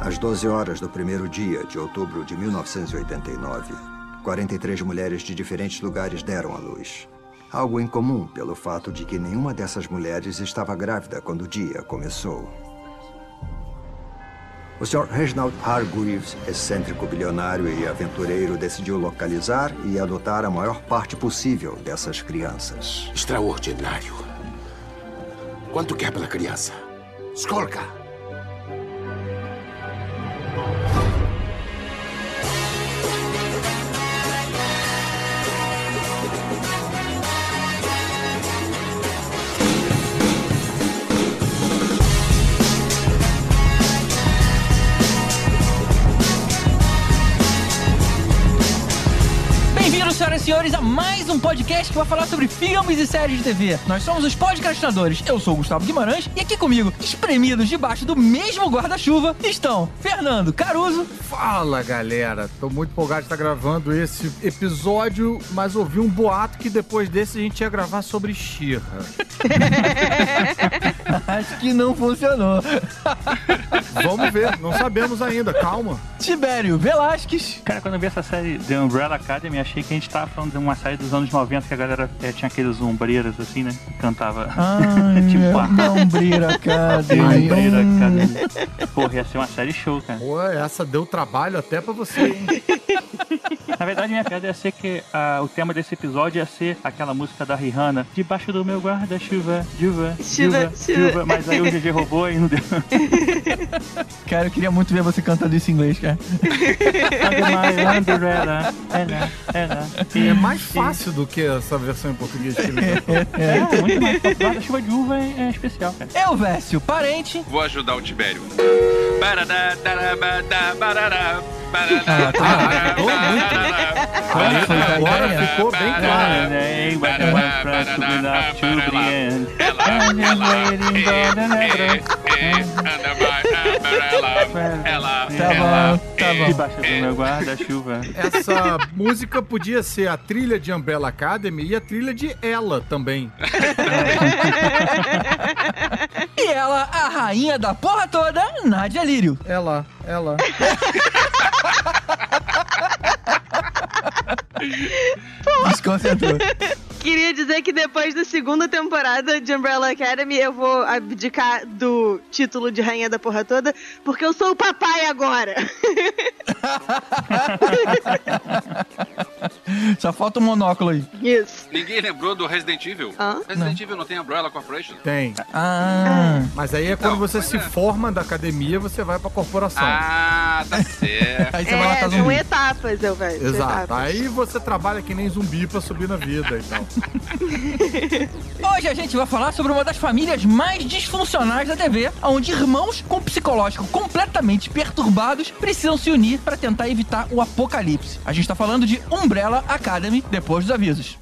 Às 12 horas do primeiro dia de outubro de 1989, 43 mulheres de diferentes lugares deram à luz. Algo incomum pelo fato de que nenhuma dessas mulheres estava grávida quando o dia começou. O Sr. Reginald Hargreaves, excêntrico bilionário e aventureiro, decidiu localizar e adotar a maior parte possível dessas crianças. Extraordinário. Quanto quer pela criança? Skolka! Senhores, a mais um podcast que vai falar sobre filmes e séries de TV. Nós somos os podcastinadores. Eu sou o Gustavo Guimarães e aqui comigo, espremidos debaixo do mesmo guarda-chuva, estão Fernando Caruso. Fala galera, tô muito empolgado de estar gravando esse episódio, mas ouvi um boato que depois desse a gente ia gravar sobre Xirra. Acho que não funcionou. Vamos ver, não sabemos ainda, calma. Tibério Velasquez. Cara, quando eu vi essa série The Umbrella Academy, achei que a gente tava falando de uma série dos anos 90 que a galera é, tinha aqueles ombreiras assim, né? Que cantava. Ai, tipo, a não brira, Academy. Umbrella Academy. Porra, ia ser uma série show, cara. Pô, essa deu trabalho até pra você, hein? Na verdade, minha piada ia ser que ah, o tema desse episódio ia ser aquela música da Rihanna, Debaixo do meu guarda-chuva, chuva, chuva, Chuva, chuva. chuva. Mas aí o GG roubou e não deu. Cara, eu queria muito ver você cantando isso em inglês, cara. Ela, ela. É mais fácil do que essa versão em português que ele cantou. É, muito mais. fácil. Guarda-chuva de uva é, é especial, cara. Eu, Vécio, parente. Vou ajudar o Tibério. Ah, tá. agora ficou bem claro. end. Ela, I'm ela. Ela, Tá ela, bom, tá bom. Debaixo do meu guarda-chuva. Essa música podia ser a trilha de Umbrella Academy e a trilha de Ela também. E ela, a rainha da porra toda, Nadia Lírio. Ela, ela. Desconcentrou. Queria dizer que depois da segunda temporada de Umbrella Academy eu vou abdicar do título de Rainha da Porra Toda, porque eu sou o papai agora. Só falta um monóculo aí. Isso. Ninguém lembrou do Resident Evil? Hã? Resident Evil não tem Umbrella Corporation? Tem. Ah. Mas aí é quando Não, você se é. forma da academia, você vai pra corporação. Ah, tá certo. Aí você vai matar É, são zumbi. etapas, eu velho. Exato. etapas. Aí você trabalha que nem zumbi pra subir na vida e tal. Hoje a gente vai falar sobre uma das famílias mais disfuncionais da TV, onde irmãos com psicológico completamente perturbados precisam se unir para tentar evitar o apocalipse. A gente tá falando de Umbrella Academy depois dos avisos.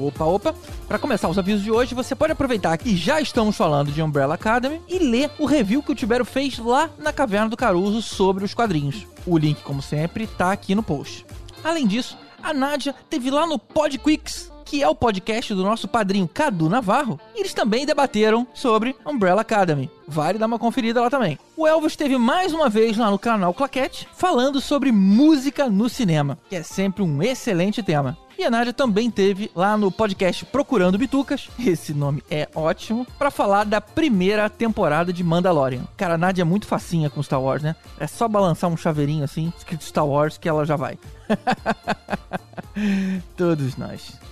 Opa, opa. Para começar os avisos de hoje, você pode aproveitar que já estamos falando de Umbrella Academy e ler o review que o Tibério fez lá na Caverna do Caruso sobre os quadrinhos. O link, como sempre, tá aqui no post. Além disso, a Nádia teve lá no Podquicks, que é o podcast do nosso padrinho Cadu Navarro, e eles também debateram sobre Umbrella Academy. Vale dar uma conferida lá também. O Elvis esteve mais uma vez lá no canal Claquete, falando sobre música no cinema, que é sempre um excelente tema. E a Nádia também teve lá no podcast Procurando Bitucas, esse nome é ótimo, pra falar da primeira temporada de Mandalorian. Cara, a Nádia é muito facinha com Star Wars, né? É só balançar um chaveirinho assim, escrito Star Wars, que ela já vai. Todos nós.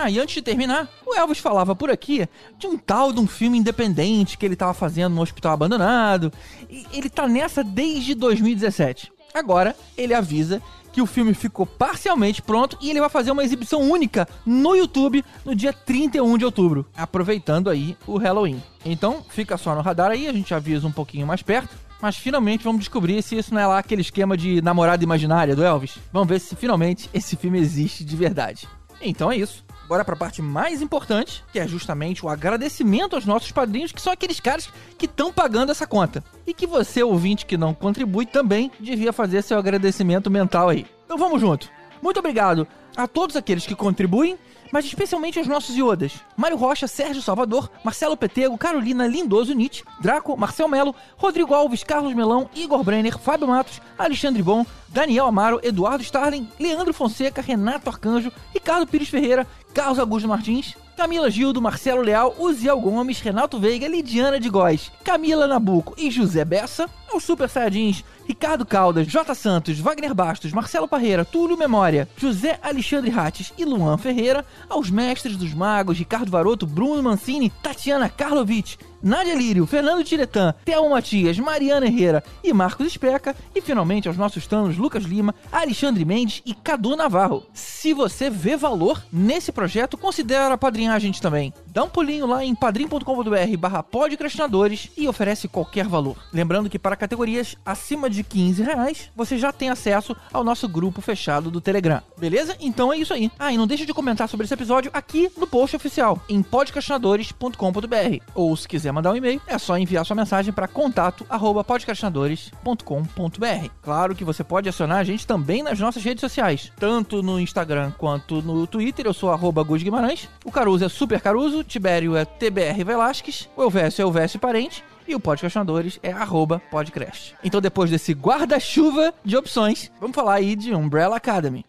Ah, e antes de terminar, o Elvis falava por aqui de um tal de um filme independente que ele tava fazendo no hospital abandonado. E ele tá nessa desde 2017. Agora, ele avisa que o filme ficou parcialmente pronto e ele vai fazer uma exibição única no YouTube no dia 31 de outubro, aproveitando aí o Halloween. Então, fica só no radar aí, a gente avisa um pouquinho mais perto. Mas finalmente vamos descobrir se isso não é lá aquele esquema de namorada imaginária do Elvis. Vamos ver se finalmente esse filme existe de verdade. Então é isso. Bora pra parte mais importante, que é justamente o agradecimento aos nossos padrinhos, que são aqueles caras que estão pagando essa conta. E que você, ouvinte que não contribui, também devia fazer seu agradecimento mental aí. Então vamos junto. Muito obrigado a todos aqueles que contribuem, mas especialmente aos nossos iodas. Mário Rocha, Sérgio Salvador, Marcelo Petego, Carolina Lindoso Nietzsche, Draco, Marcel Melo, Rodrigo Alves, Carlos Melão, Igor Brenner, Fábio Matos, Alexandre Bom, Daniel Amaro, Eduardo Starling, Leandro Fonseca, Renato Arcanjo, Ricardo Pires Ferreira, Carlos Augusto Martins, Camila Gildo, Marcelo Leal, Uziel Gomes, Renato Veiga, Lidiana de Góes, Camila Nabuco e José Bessa, aos Super Saiyajins, Ricardo Caldas, J. Santos, Wagner Bastos, Marcelo Parreira, Túlio Memória, José Alexandre Rates e Luan Ferreira, aos mestres dos magos, Ricardo Varoto, Bruno Mancini, Tatiana Karlovic, Nádia Lírio, Fernando Tiretan, Thelma Matias, Mariana Herrera e Marcos Especa, e finalmente aos nossos tanos Lucas Lima, Alexandre Mendes e Cadu Navarro. Se você vê valor nesse projeto, considere apadrinhar a gente também. Dá um pulinho lá em padrim.com.br barra podcrastinadores e oferece qualquer valor. Lembrando que para categorias acima de 15 reais, você já tem acesso ao nosso grupo fechado do Telegram. Beleza? Então é isso aí. Ah, e não deixe de comentar sobre esse episódio aqui no post oficial, em podcastinadores.com.br. Ou se quiser mandar um e-mail, é só enviar sua mensagem para contato arroba podcastinadores.com.br. Claro que você pode acionar a gente também nas nossas redes sociais, tanto no Instagram quanto no Twitter. Eu sou arroba Guimarães, o Caruso é Super Caruso, Tibério é TBR Velasquez, o Elvésio é Elvésio Parente e o Podcastinadores é arroba podcast. Então depois desse guarda-chuva de opções, vamos falar aí de Umbrella Academy.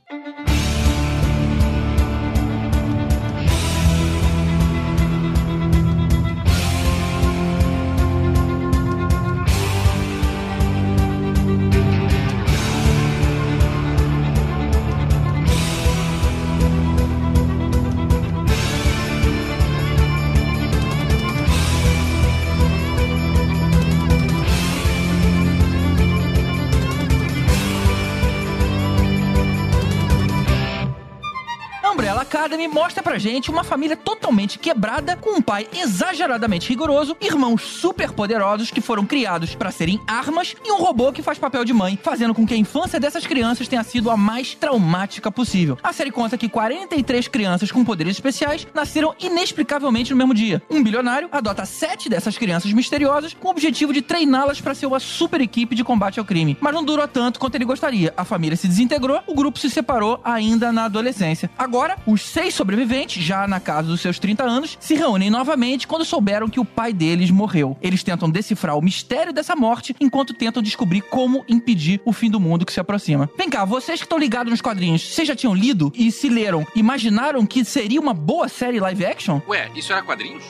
Academy mostra pra gente uma família totalmente quebrada, com um pai exageradamente rigoroso, irmãos super poderosos que foram criados pra serem armas e um robô que faz papel de mãe, fazendo com que a infância dessas crianças tenha sido a mais traumática possível. A série conta que 43 crianças com poderes especiais nasceram inexplicavelmente no mesmo dia. Um bilionário adota sete dessas crianças misteriosas com o objetivo de treiná-las pra ser uma super equipe de combate ao crime. Mas não durou tanto quanto ele gostaria. A família se desintegrou, o grupo se separou ainda na adolescência. Agora, os seis sobreviventes, já na casa dos seus 30 anos, se reúnem novamente quando souberam que o pai deles morreu. Eles tentam decifrar o mistério dessa morte enquanto tentam descobrir como impedir o fim do mundo que se aproxima. Vem cá, vocês que estão ligados nos quadrinhos, vocês já tinham lido e se leram, imaginaram que seria uma boa série live action? Ué, isso era quadrinhos?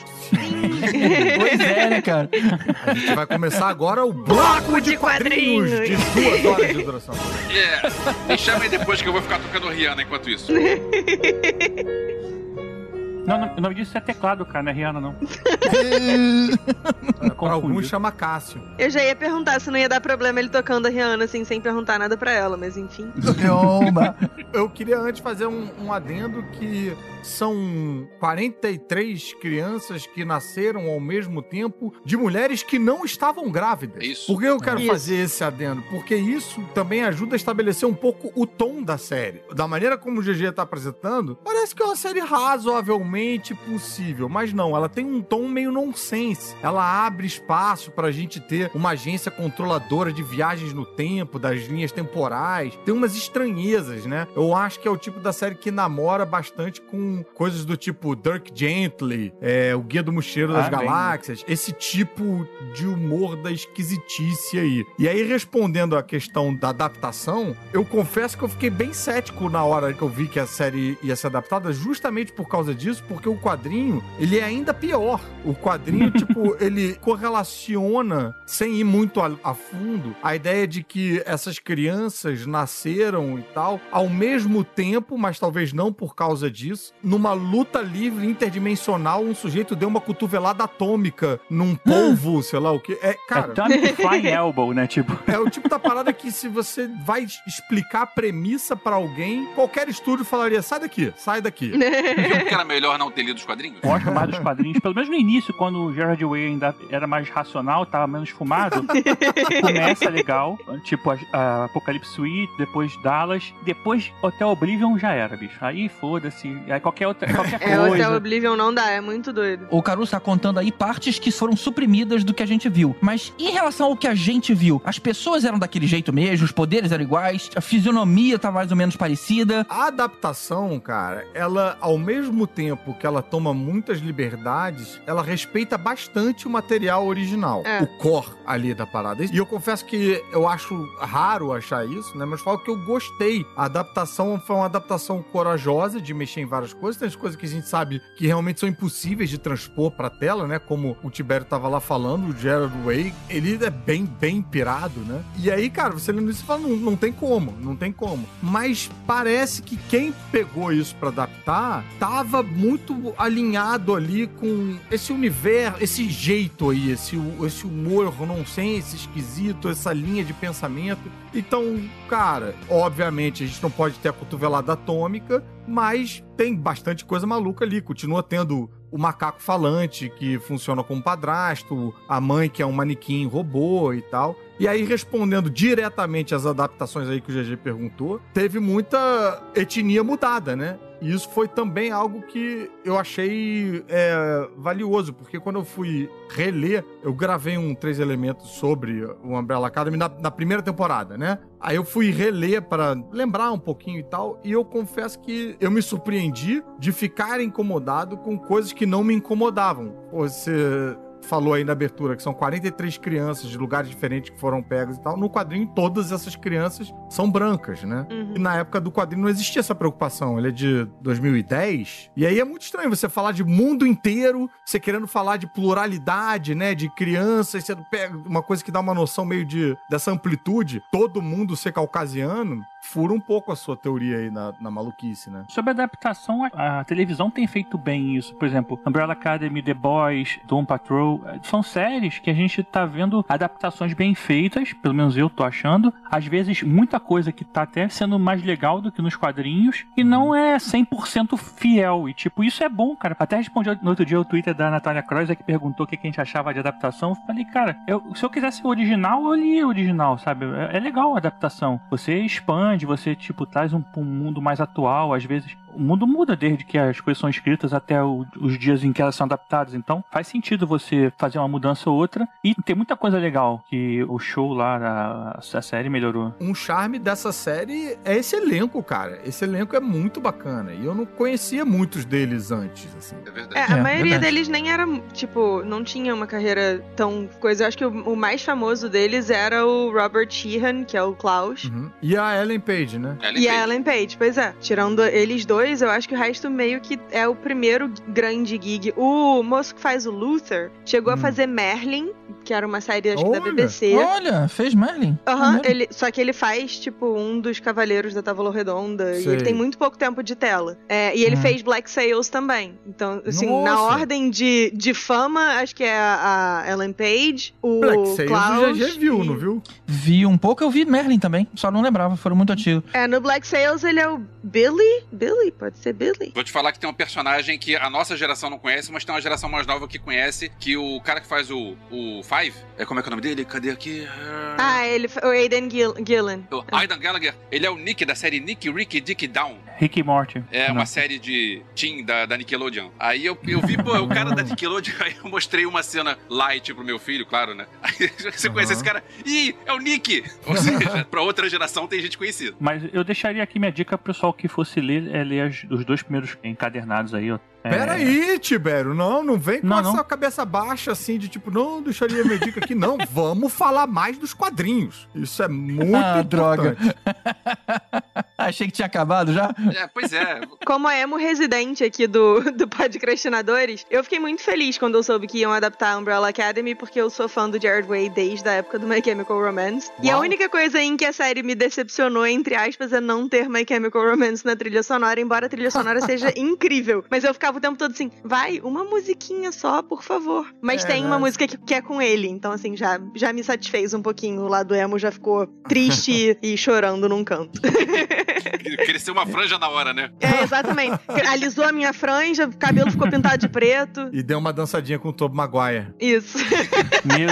pois é, né, cara? A gente vai começar agora o bloco de quadrinhos de duas horas de duração. É. Me chama aí depois que eu vou ficar tocando Rihanna enquanto isso. Não, não, o nome disso é teclado, cara, não é Rihanna, não. Para alguns chama Cássio. Eu já ia perguntar se não ia dar problema ele tocando a Rihanna, assim, sem perguntar nada pra ela, mas enfim. Eu queria antes fazer um, um adendo que são 43 crianças que nasceram ao mesmo tempo de mulheres que não estavam grávidas. Isso. Por que eu quero Isso. fazer esse adendo? Porque isso também ajuda a estabelecer um pouco o tom da série. Da maneira como o GG tá apresentando, parece que é uma série razoavelmente possível, mas não, ela tem um tom meio nonsense. Ela abre espaço pra gente ter uma agência controladora de viagens no tempo, das linhas temporais. Tem umas estranhezas, né? Eu acho que é o tipo da série que namora bastante com coisas do tipo Dirk Gently, é, o Guia do Mochileiro das Ah, bem. Galáxias, esse tipo de humor da esquisitice aí. E aí, respondendo à questão da adaptação, eu confesso que eu fiquei bem cético na hora que eu vi que a série ia ser adaptada, justamente por causa disso, porque o quadrinho, ele é ainda pior. O quadrinho, tipo, ele correlaciona, sem ir muito a, a fundo, a ideia de que essas crianças nasceram e tal, ao mesmo tempo, mas talvez não por causa disso, numa luta livre interdimensional, um sujeito deu uma cotovelada atômica num polvo, sei lá o que. É, cara. Atomic Flying Elbow, né? Tipo, É o tipo da parada que se você vai explicar a premissa pra alguém, qualquer estúdio falaria: sai daqui, sai daqui. Viu que era melhor não ter lido os quadrinhos? gosto mais dos quadrinhos. Pelo menos no início, quando o Gerard Way ainda era mais racional, tava menos fumado. começa legal, tipo a, a Apocalypse Suite, depois Dallas. Depois Hotel Oblivion já era, bicho. Aí foda-se. Aí qualquer outra. Qualquer É, coisa. Hotel Oblivion não dá, é muito doido. O Caruso tá contando aí partes que foram suprimidas do que a gente viu. Mas em relação ao que a gente viu, as pessoas eram daquele jeito mesmo, os poderes eram iguais, a fisionomia tá mais ou menos parecida. A adaptação, cara, ela, ao mesmo tempo que ela toma muitas liberdades, ela respeita bastante o material original. É. O core ali da parada. E eu confesso que eu acho raro achar isso, né? Mas falo que eu gostei. A adaptação foi uma adaptação corajosa de mexer em várias coisas. Tem as coisas que a gente sabe que realmente são impossíveis de transpor pra tela, né? Como o Tibério tava lá falando, o Gerard Way, ele é bem, bem pirado, né? E aí, cara, você lendo isso e fala, não, não tem como, não tem como. Mas parece que quem pegou isso pra adaptar tava muito alinhado ali com esse universo, esse jeito aí, esse, esse humor nonsense esquisito, essa linha de pensamento. Então, cara, obviamente a gente não pode ter a cotovelada atômica, mas tem bastante coisa maluca ali. Continua tendo o macaco falante que funciona como padrasto, a mãe que é um manequim robô e tal. E aí, respondendo diretamente às adaptações aí que o GG perguntou, teve muita etnia mudada, né? E isso foi também algo que eu achei é, valioso, porque quando eu fui reler, eu gravei um Três Elementos sobre o Umbrella Academy na, na primeira temporada, né? Aí eu fui reler para lembrar um pouquinho e tal, e eu confesso que eu me surpreendi de ficar incomodado com coisas que não me incomodavam. Você falou aí na abertura que são 43 crianças de lugares diferentes que foram pegas e tal. No quadrinho, todas essas crianças são brancas, né? Uhum. E na época do quadrinho não existia essa preocupação. Ele é de 2010. E aí é muito estranho você falar de mundo inteiro, você querendo falar de pluralidade, né? De crianças, você pega uma coisa que dá uma noção meio de dessa amplitude, todo mundo ser caucasiano. Fura um pouco a sua teoria aí na, na maluquice, né? Sobre adaptação, a, a televisão tem feito bem isso. Por exemplo, Umbrella Academy, The Boys, Doom Patrol. eh, São séries que a gente tá vendo adaptações bem feitas, pelo menos eu tô achando. Às vezes, muita coisa que tá até sendo mais legal do que nos quadrinhos. E não é 100% fiel. E, tipo, isso é bom, cara. Até respondi no outro dia o Twitter da Natália Croix, que perguntou o que a gente achava de adaptação. Eu falei, cara, eu- se eu quisesse o original, eu lia o original, sabe? É, é legal a adaptação. Você expande, você, tipo, traz um, um mundo mais atual. Às vezes, o mundo muda desde que as coisas são escritas até o- os dias em que elas são adaptadas. Então, faz sentido você fazer uma mudança ou outra. E tem muita coisa legal que o show lá, a, a série melhorou. Um charme dessa série é esse elenco, cara. Esse elenco é muito bacana. E eu não conhecia muitos deles antes, assim. É É, verdade. a É, maioria verdade. deles nem era, tipo, não tinha uma carreira tão coisa. Eu acho que o, o mais famoso deles era o Robert Sheehan, que é o Klaus. Uhum. E a Ellen Page, né? Ellen E a Page. Ellen Page, pois é. Tirando eles dois, eu acho que o resto meio que é o primeiro grande gig. O moço que faz o Luther chegou a Hum. fazer Merlin, que era uma série, acho que da Olha! BBC. Olha, fez Merlin. Aham, Maneiro. ele, só que ele faz, tipo, um dos Cavaleiros da Távola Redonda. E Sei. ele tem muito pouco tempo de tela. É, e ele Hum. fez Black Sails também. Então, assim, Nossa! na ordem de, de fama, acho que é a, a Ellen Page, o Black Sails Klaus. o GG viu, e- não viu? Vi um pouco, eu vi Merlin também. Só não lembrava, foram muito antigos. É, no Black Sails ele é o Billy? Billy? Pode ser Billy? Vou te falar que tem um personagem que a nossa geração não conhece, mas tem uma geração mais nova que conhece, que o cara que faz o, o Five, é como é que é o nome dele? Cadê aqui? Ah, ele, o Aiden Gill, Gillen. O Aidan Gallagher, ele é o Nick da série Nick, Rick, Dick Down. Rick e Morty. É Não. uma série de teen da, da Nickelodeon. Aí eu, eu vi, pô, o cara da Nickelodeon, aí eu mostrei uma cena light pro meu filho, claro, né? Aí você conhece esse cara? Ih, é o Nick! Ou seja, pra outra geração tem gente conhecida. Mas eu deixaria aqui minha dica pro pessoal que fosse ler, é ler as- os dois primeiros encadernados aí, ó. É, Pera aí, Tibério. Não, não vem com Não, essa não. cabeça baixa assim de tipo, não deixaria minha dica aqui. Não, vamos falar mais dos quadrinhos. Isso é muito Ah, droga. Achei que tinha acabado já. É, pois é. Como a emo residente aqui do, do Podcrastinadores, eu fiquei muito feliz quando eu soube que iam adaptar a Umbrella Academy, porque eu sou fã do Jared Way desde a época do My Chemical Romance. E a Uau. única coisa em que a série me decepcionou, entre aspas, é não ter My Chemical Romance na trilha sonora, embora a trilha sonora seja incrível. Mas eu ficava o tempo todo assim, vai, uma musiquinha só, por favor. Mas É, tem uma né? música que, que é com ele, então assim, já, já me satisfez um pouquinho. O lado emo já ficou triste e chorando num canto. Cresceu uma franja na hora, né? É, exatamente. Alisou a minha franja, o cabelo ficou pintado de preto. E deu uma dançadinha com o Tobo Maguire. Isso. Meu,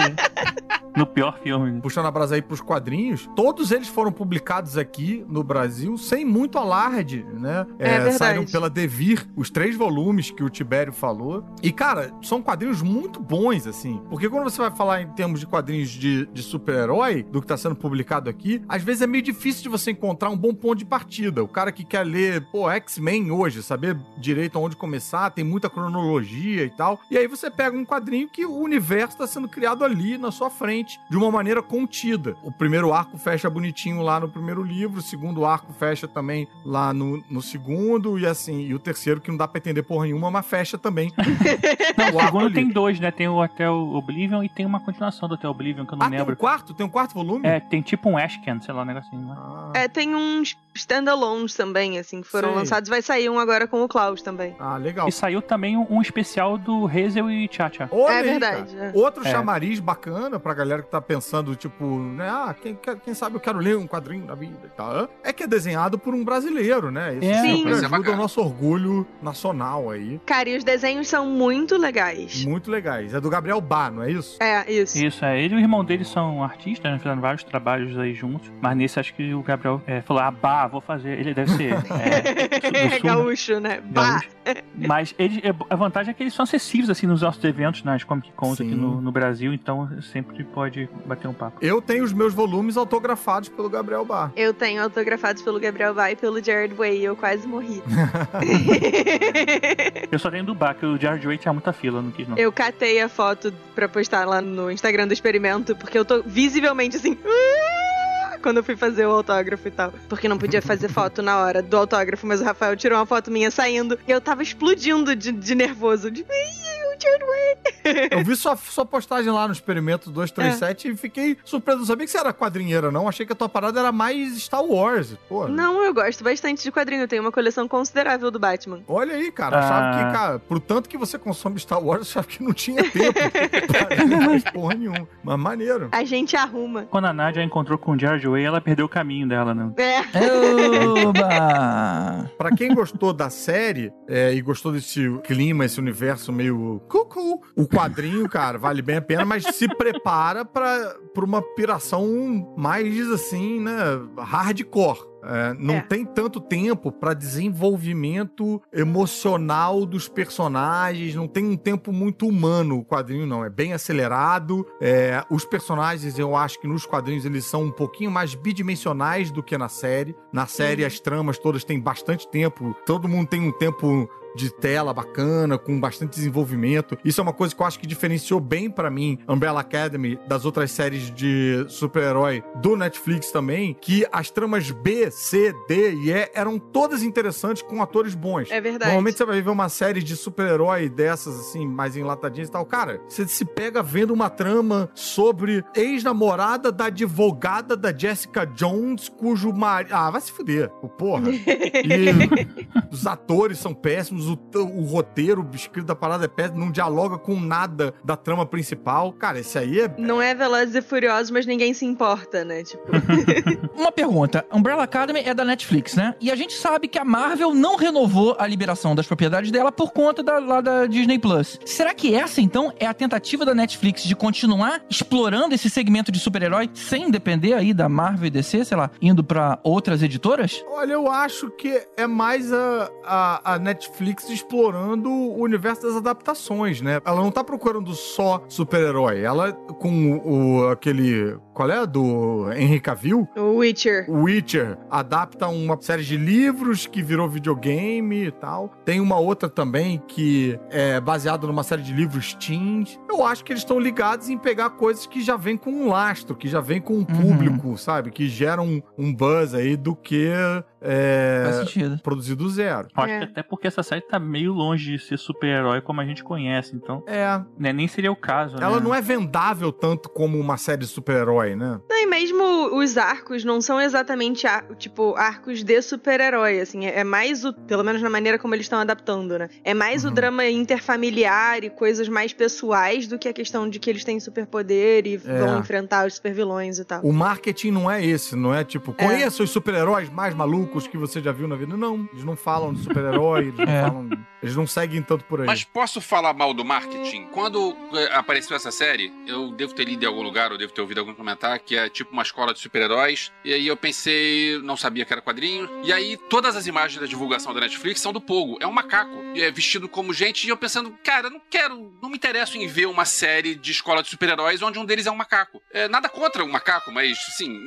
No pior filme. puxando a brasa aí pros quadrinhos, todos eles foram publicados aqui no Brasil sem muito alarde, né? É verdade. Saíram pela Devir, os três volumes que o Tibério falou. E, cara, são quadrinhos muito bons, assim. Porque quando você vai falar em termos de quadrinhos de, de super-herói, do que tá sendo publicado aqui, às vezes é meio difícil de você encontrar um bom ponto de partida. O cara que quer ler, pô, X-Men hoje, saber direito aonde começar, tem muita cronologia e tal. E aí você pega um quadrinho que o universo está sendo criado ali na sua frente, de uma maneira contida. O primeiro arco fecha bonitinho lá no primeiro livro, o segundo arco fecha também lá no, no segundo, e assim, e o terceiro, que não dá pra entender porra nenhuma, mas fecha também. Não, O segundo tem dois, né? Tem o Hotel Oblivion e tem uma continuação do Hotel Oblivion, que eu não Ah, tem um lembro. quarto? Tem um quarto volume? É, tem tipo um Ashcan, sei lá, um negocinho. Né? Ah, É, tem uns standalones também, assim, que foram Sei. lançados. Vai sair um agora com o Klaus também. ah, legal. E saiu também um, especial do Hazel e Chacha. Olha É aí, verdade, cara. é. Outro É. chamariz bacana pra galera que tá pensando, tipo, né? Ah, quem, quem sabe eu quero ler um quadrinho da vida e tal. É que é desenhado por um brasileiro, né? Isso É. Sim. sempre Isso é ajuda bacana. o nosso orgulho nacional aí. Cara, e os desenhos são muito legais. Muito legais. É do Gabriel Bá, não é isso? É, isso. Isso, é. Ele e o irmão dele são artistas, né? Fizeram vários trabalhos aí juntos. Mas nesse acho que o Gabriel é, falou: ah, bah, vou fazer. Ele deve ser. É, sul, né? Gaúcho, né? Bah. Gaúcho. Mas eles, é, a vantagem é que eles são acessíveis assim nos nossos eventos, nas Comic Cons aqui no, no Brasil, então sempre pode bater um papo. Eu tenho os meus volumes autografados pelo Gabriel Bá. Eu tenho autografados pelo Gabriel Vai e pelo Jared Way e eu quase morri. Eu só tenho do que o Jared Way tinha muita fila, não quis não. eu catei a foto pra postar lá no Instagram do experimento, porque eu tô visivelmente assim. "Ah", Quando eu fui fazer o autógrafo e tal. Porque não podia fazer foto na hora do autógrafo, mas o Rafael tirou uma foto minha saindo. E eu tava explodindo de, de nervoso. De, "Ih, o Jared Way. Eu vi sua, sua postagem lá no Experimento 237 e fiquei surpreso. Não sabia que você era quadrinheira, não. Achei que a tua parada era mais Star Wars. Pô. Não, eu gosto bastante de quadrinho. Eu tenho uma coleção considerável do Batman. Olha aí, cara. Achava Ah. que, cara, pro tanto que você consome Star Wars, achava que não tinha tempo pra ler mais porra nenhuma. Mas maneiro. A gente arruma. Quando a Nadia encontrou com o Jared Way, ela perdeu o caminho dela, né? É. Oba! Pra quem gostou da série é, e gostou desse clima, esse universo meio cucu, o quadrinho, cara, vale bem a pena, mas se prepara pra uma piração mais, assim, né, hardcore. É, não É. tem tanto tempo pra desenvolvimento emocional dos personagens, não tem um tempo muito humano o quadrinho, não. É bem acelerado. é, os personagens, eu acho que nos quadrinhos eles são um pouquinho mais bidimensionais do que na série. Na série, as tramas todas têm bastante tempo, todo mundo tem um tempo de tela bacana, com bastante desenvolvimento. Isso é uma coisa que eu acho que diferenciou bem pra mim Umbrella Academy das outras séries de super-herói do Netflix também, que as tramas B, C, D e E eram todas interessantes com atores bons. É verdade. Normalmente você vai ver uma série de super-herói dessas, assim, mais enlatadinhas e tal. Cara, você se pega vendo uma trama sobre ex-namorada da advogada da Jessica Jones, cujo marido. Ah, vai se fuder. Porra. E os atores são péssimos, o, o roteiro, o escrito da parada é péssimo, não dialoga com nada da trama principal. Cara, esse aí é. Não é Velozes e Furiosos, mas ninguém se importa, né? Tipo, Uma pergunta. Umbrella Academy é da Netflix, né? E a gente sabe que a Marvel não renovou a liberação das propriedades dela por conta da, lá da Disney Plus. Será que essa, então, é a tentativa da Netflix de continuar explorando esse segmento de super-herói sem depender aí da Marvel e DC, sei lá, indo pra outras editoras? Olha, eu acho que é mais a, a, a Netflix explorando o universo das adaptações, né? Ela não tá procurando só super-herói. Ela, com o, o- aquele. Qual é? Do Henry Cavill? o Witcher. Witcher adapta uma série de livros que virou videogame e tal. Tem uma outra também que é baseada numa série de livros teens. Eu acho que eles estão ligados em pegar coisas que já vêm com um lastro, que já vêm com um público, sabe? Que geram um, um buzz aí do que é, Faz sentido. produzir do zero. Eu acho É. que até porque essa série tá meio longe de ser super-herói como a gente conhece, então É, né, nem seria o caso, ela né? não é vendável tanto como uma série de super-herói, né? Não, e mesmo os arcos não são exatamente, ar- tipo, arcos de super-herói, assim. É é mais o, pelo menos na maneira como eles estão adaptando, né? É mais o Uhum. drama interfamiliar e coisas mais pessoais do que a questão de que eles têm superpoder e É. vão enfrentar os supervilões e tal. O marketing não é esse, não é tipo, conheça os super-heróis mais malucos que você já viu na vida. Não, eles não falam de super-herói, eles não É. falam. Eles não seguem tanto por aí. Mas posso falar mal do marketing? Quando eh, apareceu essa série, eu devo ter lido em algum lugar, ou devo ter ouvido algum comentário, que é tipo uma escola de super-heróis. E aí eu pensei, não sabia que era quadrinho. E aí todas as imagens da divulgação da Netflix são do Pogo. É um macaco, é vestido como gente. E eu pensando, cara, não quero, não me interesso em ver uma série de escola de super-heróis onde um deles é um macaco. É, nada contra o macaco, mas, assim,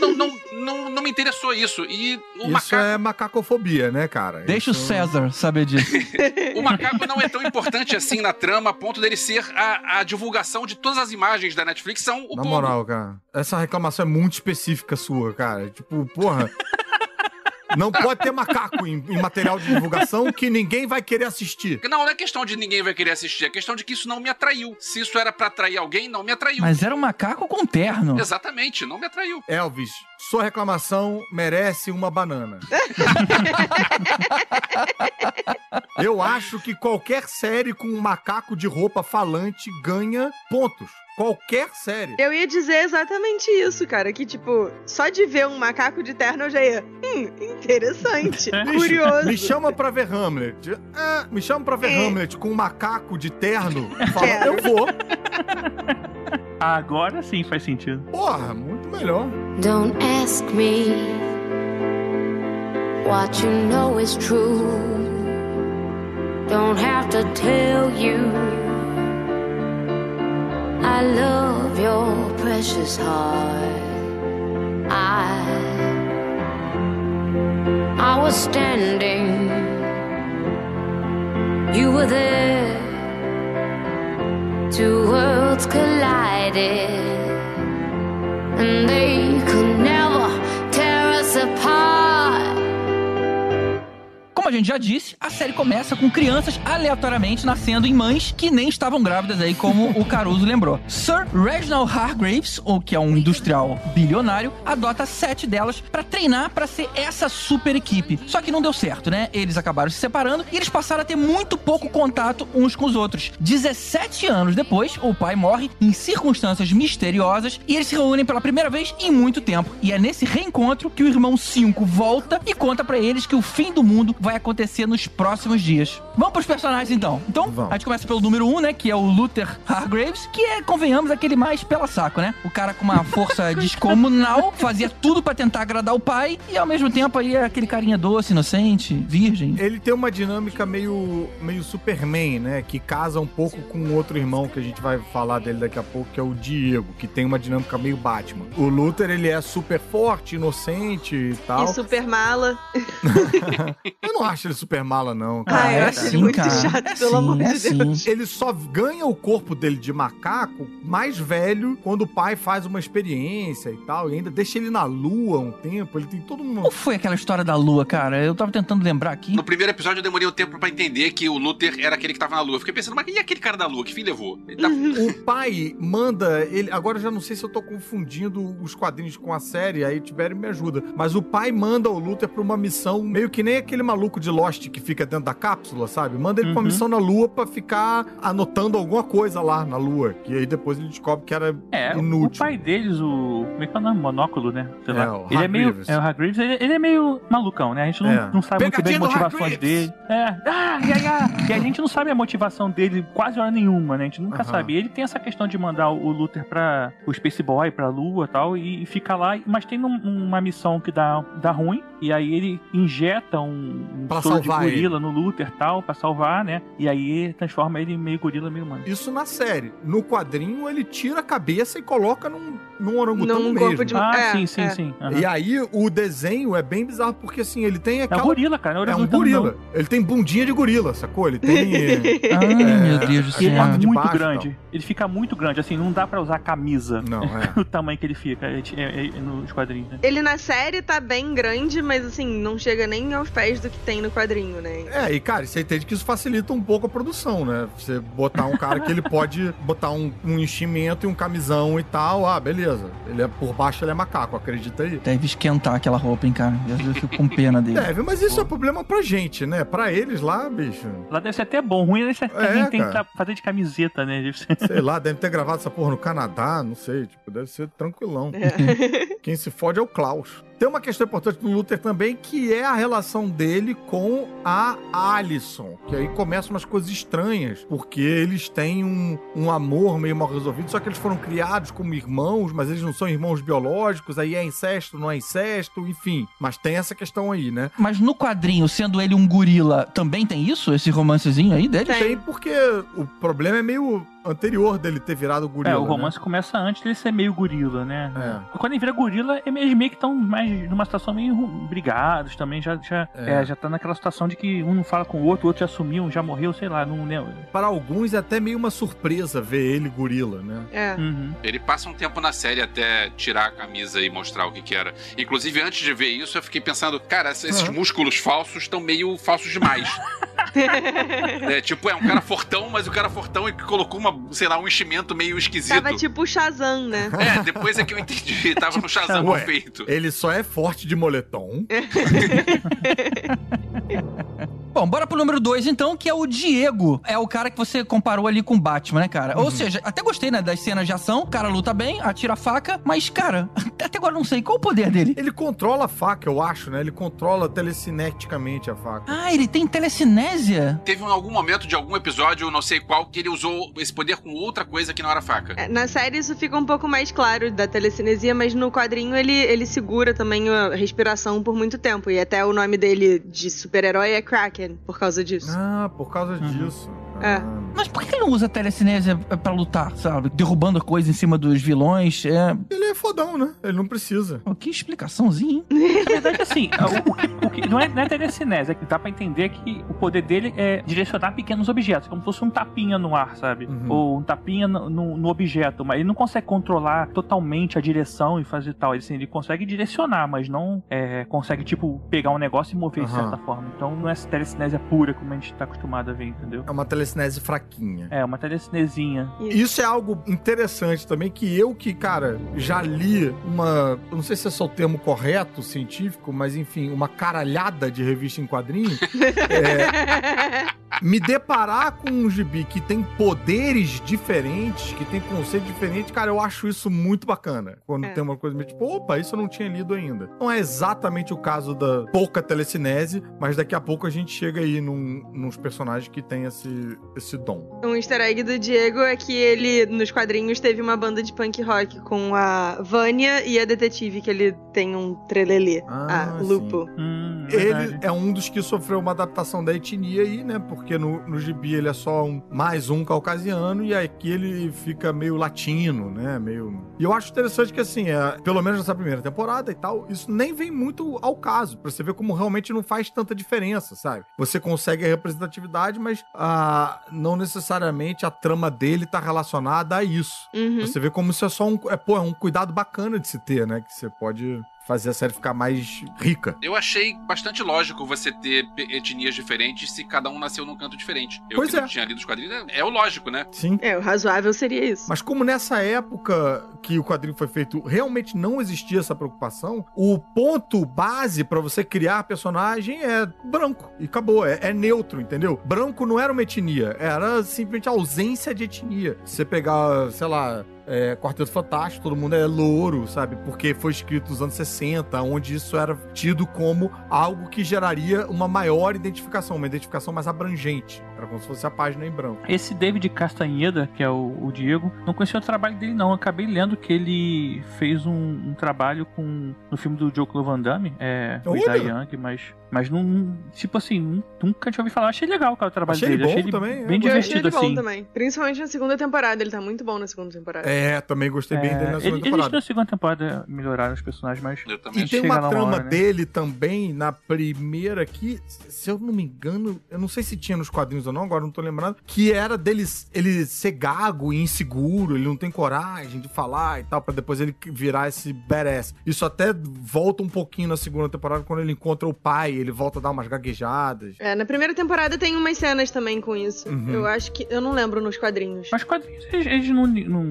não, não, não, não me interessou isso. E o Isso macaco. é macacofobia, né, cara? Deixa o Isso- César saber disso. O macaco não é tão importante assim na trama a ponto dele ser a, a divulgação de todas as imagens da Netflix são o Na povo. moral, cara, essa reclamação é muito específica sua, cara. Tipo, porra. Não pode ter macaco em, em material de divulgação que ninguém vai querer assistir. Não, não é questão de ninguém vai querer assistir, é questão de que isso não me atraiu. Se isso era pra atrair alguém, não me atraiu. Mas era um macaco com terno. Exatamente, não me atraiu. Elvis, sua reclamação merece uma banana. Eu acho que qualquer série com um macaco de roupa falante ganha pontos. Qualquer série. Eu ia dizer exatamente isso, cara. Que, tipo, só de ver um macaco de terno eu já ia. Hum, interessante. Curioso. Me chama pra ver Hamlet. Ah, me chama pra ver É. Hamlet com um macaco de terno. Fala, eu vou. Agora sim faz sentido. Porra, muito melhor. Don't ask me what you know is true. Don't have to tell you. I love your precious heart. I I was standing. You were there. Two worlds collided and they could never tear us apart. Como a gente já disse, a série começa com crianças aleatoriamente nascendo em mães que nem estavam grávidas aí, como o Caruso lembrou. Sir Reginald Hargraves, ou que é um industrial bilionário, adota sete delas pra treinar pra ser essa super equipe. Só que não deu certo, né? Eles acabaram se separando e eles passaram a ter muito pouco contato uns com os outros. 17 anos depois, o pai morre em circunstâncias misteriosas e eles se reúnem pela primeira vez em muito tempo. E é nesse reencontro que o irmão 5 volta e conta pra eles que o fim do mundo vai acontecer nos próximos dias. Vamos pros personagens então. Então, Vamos. a gente começa pelo número 1, um, né? Que é o Luther Hargraves, que é, convenhamos, aquele mais pela saco, né? O cara com uma força descomunal, fazia tudo pra tentar agradar o pai e ao mesmo tempo aí é aquele carinha doce, inocente, virgem. Ele tem uma dinâmica meio, meio Superman, né? Que casa um pouco com outro irmão que a gente vai falar dele daqui a pouco, que é o Diego, que tem uma dinâmica meio Batman. O Luther, ele é super forte, inocente e tal. E super mala. Eu não acho ele super mala, não. Ah, cara. eu é acho ele sim, muito cara. chato, É pelo sim, amor é de sim. Deus. Ele só ganha o corpo dele de macaco mais velho quando o pai faz uma experiência e tal. E ainda deixa ele na lua um tempo. Ele tem todo mundo. Qual foi aquela história da lua, cara? Eu tava tentando lembrar aqui. No primeiro episódio eu demorei um tempo pra entender que o Luther era aquele que tava na lua. Fiquei pensando, mas e aquele cara da lua? Que fim levou? Ele tá... O pai manda ele. Agora eu já não sei se eu tô confundindo os quadrinhos com a série, aí Tibério me ajuda. Mas o pai manda o Luther pra uma missão, meio que nem aquele maluco de Lost que fica dentro da cápsula, sabe? Manda ele pra uma Uhum. missão na lua pra ficar anotando alguma coisa lá na lua. Que aí depois ele descobre que era É, inútil. o pai deles, o. Como é que é o nome? Monóculo, né? Sei É, lá. o ele é meio. É, o Hargreaves, ele, ele é meio malucão, né? A gente não, É. não sabe muito bem Pegadinha as motivações dele. É. Ah, ia, ia. E a gente não sabe a motivação dele quase hora nenhuma, né? A gente nunca Aham. sabe. E ele tem essa questão de mandar o Luther pra o Space Boy, pra Lua e tal, e, e fica lá. Mas tem um- uma missão que dá, dá ruim. E aí ele injeta um, um Pra soro de salvar gorila no Luther e tal, pra salvar, né? E aí transforma ele em meio gorila, meio humano. Isso na série. No quadrinho, ele tira a cabeça e coloca num, num orangotão Num mesmo. corpo de- Ah, É, sim, sim, é. sim. Aham. E aí, o desenho é bem bizarro, porque assim, ele tem É aquela... um gorila, cara. não É um gorila. Ele tem bundinha de gorila, sacou? Ele tem... Ai, meu Deus do ele céu. parte é muito baixo, grande. Ele fica muito grande, assim, não dá pra usar camisa. Não, é. O tamanho que ele fica é, é- é nos quadrinhos, né? Ele na série tá bem grande, mas assim, não chega nem aos pés do que tem no quadrinho, né? É, e cara, você entende que isso facilita um pouco a produção, né? Você botar um cara que ele pode botar um, um enchimento e um camisão e tal. Ah, beleza. Ele é por baixo, ele é macaco, acredita aí. Deve esquentar aquela roupa, hein, cara. Às vezes eu fico com pena dele. Deve, mas isso é problema pra gente, né? Pra eles lá, bicho. Lá deve ser até bom. Ruim é ser É, quem tem que tra- fazer de camiseta, né? Ser- Sei lá, deve ter gravado essa porra no Canadá, não sei. Tipo, deve ser tranquilão. Quem se fode é o Klaus. Tem uma questão importante do Luther também, que é a relação dele com a Alison. Que aí começam umas coisas estranhas, porque eles têm um, um amor meio mal resolvido, só que eles foram criados como irmãos, mas eles não são irmãos biológicos, aí é incesto, não é incesto, enfim. Mas tem essa questão aí, né? Mas no quadrinho, sendo ele um gorila, também tem isso? Esse romancezinho aí dele? Tem. Tem porque o problema é meio anterior dele ter virado gorila. É, o né? romance começa antes dele ser meio gorila, né? É. Quando ele vira gorila, eles meio que estão mais numa situação meio brigados também. Já, já, É. é, já tá naquela situação de que um não fala com o outro, o outro já sumiu, já morreu, sei lá, não lembro. Para alguns é até meio uma surpresa ver ele gorila, né? É. Uhum. Ele passa um tempo na série até tirar a camisa e mostrar o que que era. Inclusive, antes de ver isso, eu fiquei pensando, cara, esses Aham. músculos falsos estão meio falsos demais. é, tipo, é um cara fortão, mas o cara fortão e que colocou uma, sei lá, um enchimento meio esquisito. Tava tipo o Shazam, né? É, depois é que eu entendi. Tava no Shazam Ué. feito. Ele só é forte de moletom. Bom, bora pro número 2, então, que é o Diego. É o cara que você comparou ali com o Batman, né, cara? Ou seja, até gostei, né, das cenas de ação. O cara luta bem, atira a faca, mas, cara, até agora eu não sei qual o poder dele. Ele controla a faca, eu acho, né? Ele controla telecineticamente a faca. Ah, ele tem telecinésia? Teve em algum momento de algum episódio, não sei qual, que ele usou esse poder com outra coisa que não era faca. É, Na série isso fica um pouco mais claro da telecinesia, mas no quadrinho ele, ele segura também a respiração por muito tempo. E até o nome dele de super-herói é Kraken, por causa disso. Ah, por causa Uhum. disso. É. Mas por que ele não usa telecinésia pra lutar, sabe? Derrubando coisa em cima dos vilões? É... Ele é fodão, né? Ele não precisa. Pô, que explicaçãozinha, hein? Na verdade, assim, o, o que, o que- não, é, não é telecinese, é que dá pra entender que o poder dele é direcionar pequenos objetos, como se fosse um tapinha no ar, sabe? Uhum. Ou um tapinha no, no- no objeto, mas ele não consegue controlar totalmente a direção e fazer tal. Ele, assim, ele consegue direcionar, mas não é, consegue, tipo, pegar um negócio e mover de Aham. certa forma. Então não é telecinésia pura como a gente tá acostumado a ver, entendeu? É uma telecinese fraquinha. É, uma telecinesinha. Isso é algo interessante também, que eu que, cara, já li uma. Não sei se é só o termo correto, científico, mas enfim, uma caralhada de revista em quadrinho. é, me deparar com um gibi que tem poderes diferentes, que tem conceito diferente, cara, eu acho isso muito bacana. Quando É. tem uma coisa meio tipo, opa, isso eu não tinha lido ainda. Não é exatamente o caso da pouca telecinese, mas daqui a pouco a gente chega aí num, nos personagens que tem esse, esse dom. Um easter egg do Diego é que ele, nos quadrinhos, teve uma banda de punk rock com a Vânia e a detetive, que ele tem um trelelê. Ah, a Lupo. Hum, Ele verdade. é um dos que sofreu uma adaptação da etnia aí, né? Porque no, no gibi ele é só um, mais um caucasiano e aqui ele fica meio latino, né? Meio. E eu acho interessante que, assim, é, pelo menos nessa primeira temporada e tal, isso nem vem muito ao caso, pra você ver como realmente não faz tanta diferença, sabe? Você consegue a representatividade, mas não necessariamente a trama dele tá relacionada a isso. Uhum. Você vê como isso é só um, é, pô, é um cuidado bacana de se ter, né? Que você pode fazer a série ficar mais rica. Eu achei bastante lógico você ter etnias diferentes se cada um nasceu num canto diferente. Eu Pois que é. não tinha lido os quadrinhos, é, é o lógico, né? Sim. É, o razoável seria isso. Mas como nessa época que o quadrinho foi feito, realmente não existia essa preocupação, o ponto base pra você criar personagem é branco. E acabou, é, é neutro, entendeu? Branco não era uma etnia, era simplesmente a ausência de etnia. Se você pegar, sei lá, é, Quarteto Fantástico, todo mundo é louro, sabe? Porque foi escrito nos anos 60, onde isso era tido como algo que geraria uma maior identificação, uma identificação mais abrangente. Era como se fosse a página em branco. Esse David Castanheda, que é o, o Diego, não conhecia o trabalho dele, não. Eu acabei lendo que ele fez um, um trabalho com no filme do Joe Van Damme, é, o! Die Young, mas, mas não, tipo assim, nu- nunca tinha ouvido falar. Achei legal cara, o trabalho Achei ele dele. bom achei ele também, é. bem Eu achei divertido, ele bom assim. também. Principalmente na segunda temporada. Ele tá muito bom na segunda temporada. É, também gostei bem É, dele na segunda ele- eles temporada. na segunda temporada melhoraram os personagens, mas Eu também E tem uma trama hora, né? dele também na primeira aqui, se eu não me engano, eu não sei se tinha nos quadrinhos ou não, agora não tô lembrando, que era dele ele ser gago e inseguro, ele não tem coragem de falar e tal, pra depois ele virar esse badass. Isso até volta um pouquinho na segunda temporada quando ele encontra o pai, ele volta a dar umas gaguejadas. É, na primeira temporada tem umas cenas também com isso. Uhum. Eu acho que. Eu não lembro nos quadrinhos. Mas quadrinhos eles, eles não- não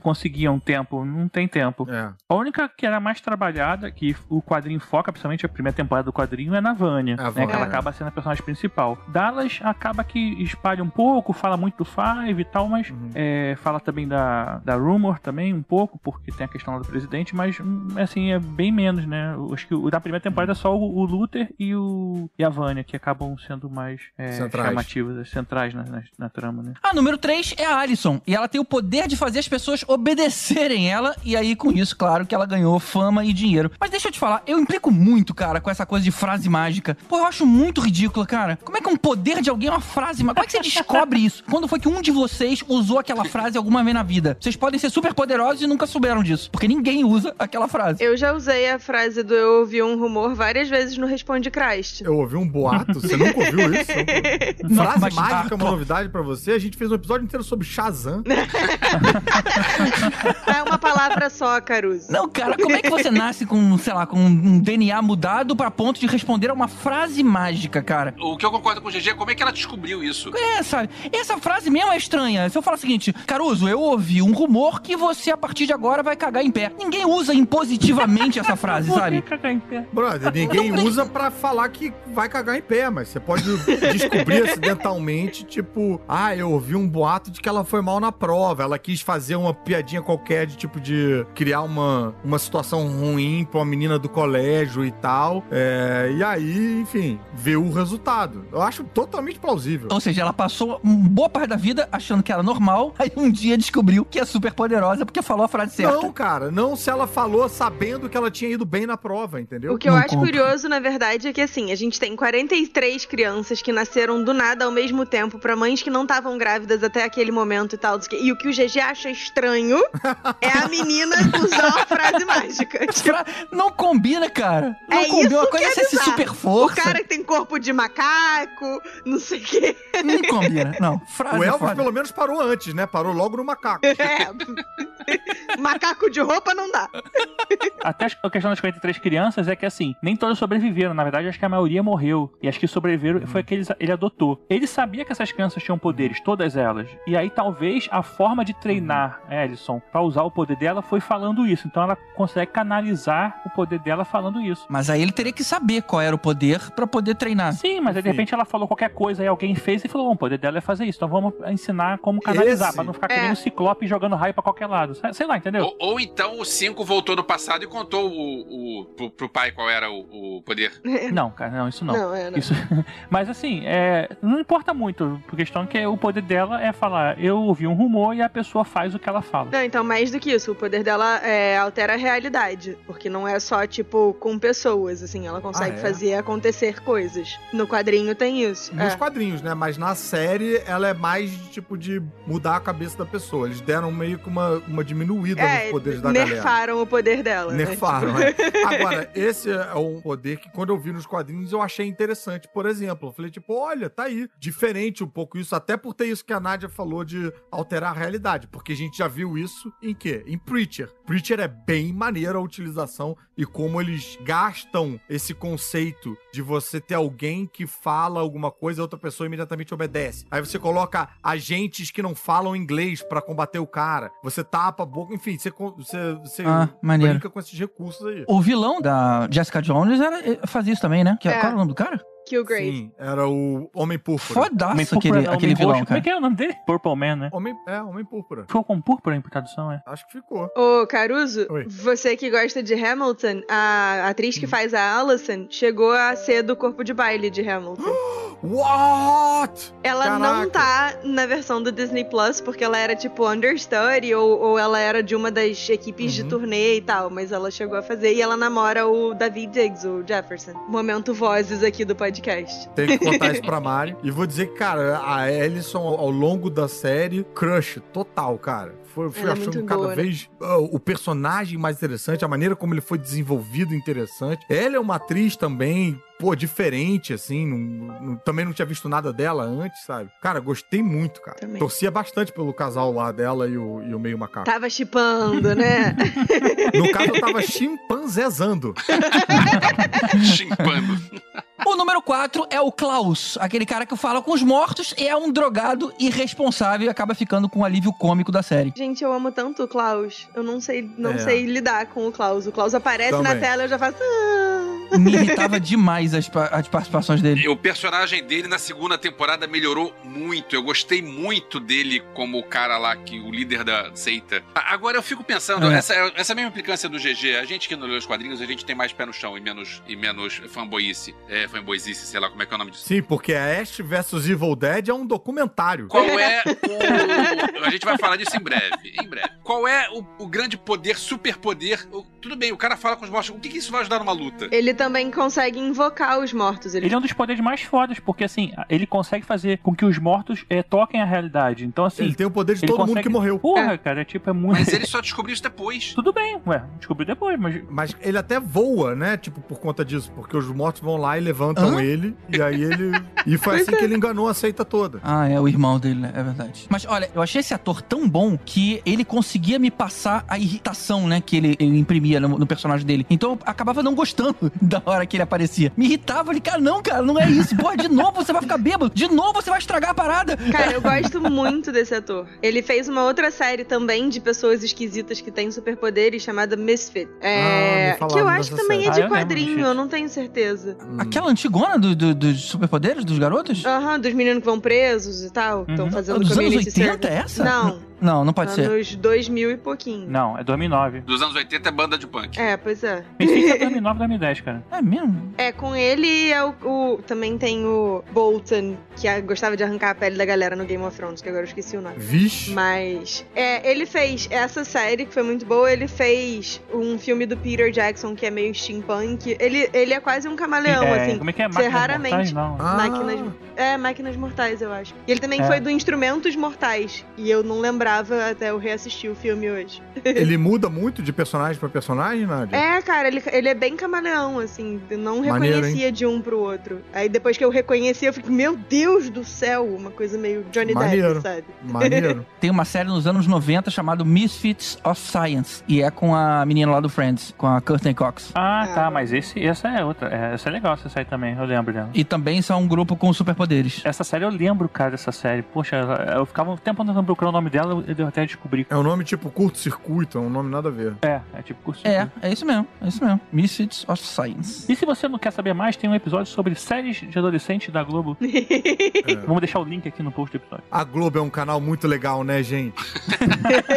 conseguiam tempo, não tem tempo. É. A única que era mais trabalhada, que o quadrinho foca, principalmente a primeira temporada do quadrinho, é na Vânia. A né, Vânia. que ela acaba sendo a personagem principal. Dallas acaba que espalha um pouco, fala muito do Five e tal, mas Uhum. é, fala também da, da Rumor também um pouco, porque tem a questão lá do presidente, mas hum, assim, é bem menos, né? Eu Acho que o da primeira temporada é só o, o Luther e, o, e a Vânia, que acabam sendo mais é, Centrais. chamativas, as centrais na, na, na trama, né? A número 3 é a Alison. E ela tem o poder de fazer as pessoas obedecerem ela. E aí, com isso, claro que ela ganhou fama e dinheiro. Mas deixa eu te falar, eu implico muito, cara, com essa coisa de frase mágica. Pô, eu acho muito ridícula, cara. Como é que um poder de alguém é uma frase mágica? Como é que você descobre isso? Quando foi que um de vocês usou aquela frase alguma vez na vida? Vocês podem ser super poderosos e nunca souberam disso. Porque ninguém usa aquela frase. Eu já usei a frase do eu ouvi um rumor várias vezes no Responde Christ. Eu ouvi um boato, você nunca ouviu isso? Não, Frase mágica é uma ah, novidade pra você. A gente fez um episódio inteiro sobre Shazam. É uma palavra só, Caruso. Não, cara, como é que você nasce com, sei lá, com um DNA mudado pra ponto de responder a uma frase mágica, cara? O que eu concordo com o GG é como é que ela descobriu isso. É, sabe? Essa frase mesmo é estranha. Se eu falar o seguinte, Caruso, eu ouvi um rumor que você a partir de agora vai cagar em pé. Ninguém usa impositivamente essa frase, Por que sabe? cagar em pé? Brother, ninguém usa pra falar que vai cagar em pé, mas você pode descobrir acidentalmente, tipo, ah, eu ouvi um boato de que ela foi mal na prova, ela quis fazer uma piadinha qualquer de tipo de criar uma, uma situação ruim pra uma menina do colégio e tal, é, e aí, enfim, ver o resultado. Eu acho totalmente plausível. Ou seja, ela passou uma boa parte da vida achando que era normal, aí um dia descobriu que é super poderosa porque falou a frase certa. Não, cara, não se ela falou sabendo que ela tinha ido bem na prova, entendeu? O que eu Não acho conta. curioso, na verdade, é que assim, a gente tem 43 crianças que nasceram do nada ao mesmo tempo pra mães que não estavam grávidas até aquele momento e tal. E o que o GG acha estranho é a menina usar uma frase mágica. Tipo, Não combina, cara. Não É combina. isso Uma coisa que é esse bizarro. super o força. cara que tem corpo de macaco, não sei o quê. Não combina. Não, frase O Elvis pelo menos parou antes, né? Parou logo no macaco. É. macaco de roupa não dá. Até a questão das 43 crianças é que, assim, nem todas sobreviveram. Na verdade, acho que a maioria morreu. E as que sobreviveram foi aqueles ele adotou. Ele sabia que essas crianças tinham poderes, todas elas. E aí, talvez, a forma de treinar a Ellison pra usar o poder dela foi falando isso. Então, ela consegue canalizar o poder dela falando isso. Mas aí ele teria que saber qual era o poder pra poder treinar. Sim, mas aí, de repente ela falou qualquer coisa e alguém fez e falou: "Bom, o poder dela é fazer isso. Então vamos ensinar como canalizar, Esse- pra não ficar É. que nem um ciclope jogando raio pra qualquer lado. Sei- Sei lá, entendeu? Ou, ou então o 5 voltou no passado e contou o, o, pro, pro pai qual era o, o poder. Não, cara, não, isso não. Não, é, não. Isso, mas assim, é, não importa muito, por questão que o poder dela é falar, eu ouvi um rumor e a pessoa faz o que ela fala. Não, então, mais do que isso, o poder dela é, altera a realidade. Porque não é só, tipo, com pessoas, assim, ela consegue Ah, é? fazer acontecer coisas. No quadrinho tem isso. Nos é. quadrinhos, né? Mas na série ela é mais de, tipo de mudar a cabeça da pessoa. Eles deram meio que uma, uma diminuída É, nos poderes da galera. nerfaram o poder dela. né? Nerfaram, é. Agora, esse é um poder que quando eu vi nos quadrinhos eu achei interessante. Por exemplo, eu falei, tipo, olha, tá aí. Diferente um pouco isso, até por ter isso que a Nádia falou de alterar a realidade. Porque a gente já viu isso em quê? Em Preacher. Preacher é bem maneira a utilização e como eles gastam esse conceito de você ter alguém que fala alguma coisa e a outra pessoa imediatamente obedece. Aí você coloca agentes que não falam inglês pra combater o cara. Você tapa a boca, enfim, você, você, você Ah, maneiro. brinca com esses recursos aí. O vilão da Jessica Jones era, fazia isso também, né? Que, É. Qual era o nome do cara? Killgrave. Sim, era o Homem Púrpura. Fodaço Homem aquele, púrpura, vilão, roxo. Como é cara. que é o nome dele? Purple Man, né? Homem, é, Homem Púrpura. Ficou com púrpura em tradução, é? Acho que ficou. Ô, Caruso, Oi. você que gosta de Hamilton, a atriz que faz a Allison chegou a ser do corpo de baile de Hamilton. What? Ela não Caraca. tá na versão do Disney Plus, porque ela era tipo understudy, ou, ou ela era de uma das equipes de Uhum. turnê e tal, mas ela chegou a fazer e ela namora o David Diggs, o Jefferson. Momento vozes aqui do podcast. Tem que contar isso pra Mari. E vou dizer que, cara, a Ellison, ao longo da série, crush total, cara. Foi, fui Ela é achando cada boa, né? vez ah, o personagem mais interessante, a maneira como ele foi desenvolvido interessante. Ela é uma atriz também, pô, diferente, assim. não- não- também não tinha visto nada dela antes, sabe? Cara, gostei muito, cara. Também. Torcia bastante pelo casal lá dela e o, e o meio macaco. Tava chipando, né? No caso, eu tava chimpanzezando. Chimpando. O número 4 é o Klaus, aquele cara que fala com os mortos e é um drogado irresponsável e acaba ficando com o alívio cômico da série. Gente, eu amo tanto o Klaus. Eu não sei, não É. sei lidar com o Klaus. O Klaus aparece na Também. tela e eu já faço. "Ah". Me irritava demais as, as participações dele. E o personagem dele na segunda temporada melhorou muito. Eu gostei muito dele como o cara lá, que o líder da seita. Agora eu fico pensando, É. essa, essa mesma implicância do GG, a gente que não lê os quadrinhos, a gente tem mais pé no chão e menos, e menos fanboyice. É, fanboyzice, sei lá como é que é o nome disso. Sim, porque a Ash vs Evil Dead é um documentário. Qual é o. A gente vai falar disso em breve. Em breve. Qual é o, o grande poder, superpoder? O- Tudo bem, o cara fala com os mortos. O que, que isso vai ajudar numa luta? Ele também consegue invocar os mortos. Ele... Ele é um dos poderes mais fodas, porque assim, ele consegue fazer com que os mortos eh, toquem a realidade. Então, assim. Ele tem o poder de todo mundo consegue- que morreu. Porra, cara, é tipo, é muito. Mas ele só descobriu isso depois. Tudo bem, ué, descobri depois, mas. Mas ele até voa, né? Tipo, por conta disso. Porque os mortos vão lá e levantam Hã? ele. E aí ele. E foi assim é. que ele enganou a seita toda. Ah, é o irmão dele, né? É verdade. Mas olha, eu achei esse ator tão bom que ele conseguia me passar a irritação, né? Que ele, ele imprimia no, no personagem dele. Então eu acabava não gostando da hora que ele aparecia. Me irritava, ele, cara, não, cara, não é isso. Porra, de novo você vai ficar bêbado. De novo você vai estragar a parada. Cara, eu gosto muito desse ator. Ele fez uma outra série também de pessoas esquisitas que têm superpoderes chamada Misfit. É, Ah, me falaram que eu acho que também série. é de Ah, eu quadrinho, eu não tenho certeza. Aquela antigona do, do- dos superpoderes dos garotos? Aham, dos meninos que vão presos e tal. Estão Uhum. fazendo Dos anos community 80 é essa? Não, Não, não pode ser. anos 2000 e pouquinho. Não, é 2009. Dos anos 80 é banda de punk. É, pois é. Esse é 2009, 2010, cara. É mesmo? É, com ele é o, o- Também tem o Bolton, que gostava de arrancar a pele da galera no Game of Thrones, que agora eu esqueci o nome. Vixe. Mas. É, ele fez essa série, que foi muito boa. Ele fez um filme do Peter Jackson, que é meio steampunk. Ele, ele é quase um camaleão, é, assim. Como é que é? você Máquinas raramente- Mortais? Não. Ah, Máquinas. É, Máquinas Mortais, eu acho. E ele também É. foi do Instrumentos Mortais. E eu não lembrava até eu reassistir o filme hoje. Ele muda muito de personagem pra personagem, Nádia? É, cara, ele, ele é bem camaleão, assim. Eu não Maneiro, reconhecia de um pro outro. Aí depois que eu reconheci, eu fiquei, meu Deus do céu! Uma coisa meio Johnny Maneiro. Depp, sabe? Maneiro. Tem uma série nos anos 90 chamada Misfits of Science. E é com a menina lá do Friends, com a Courtney Cox. Ah, Ah, tá, mas esse, essa é outra. É, essa é legal, essa série também, eu lembro dela. E também são um grupo com superpoderes. Essa série eu lembro, cara, dessa série. Poxa, eu ficava um tempo procurar o nome dela, eu até descobri. É um nome tipo curto-circuito, é um nome nada a ver. É, é tipo curso. É, é isso mesmo, é isso mesmo. Misfits of Science. E se você não quer saber mais, tem um episódio sobre séries de adolescente da Globo. É. Vamos deixar o link aqui no post do episódio. A Globo é um canal muito legal, né, gente?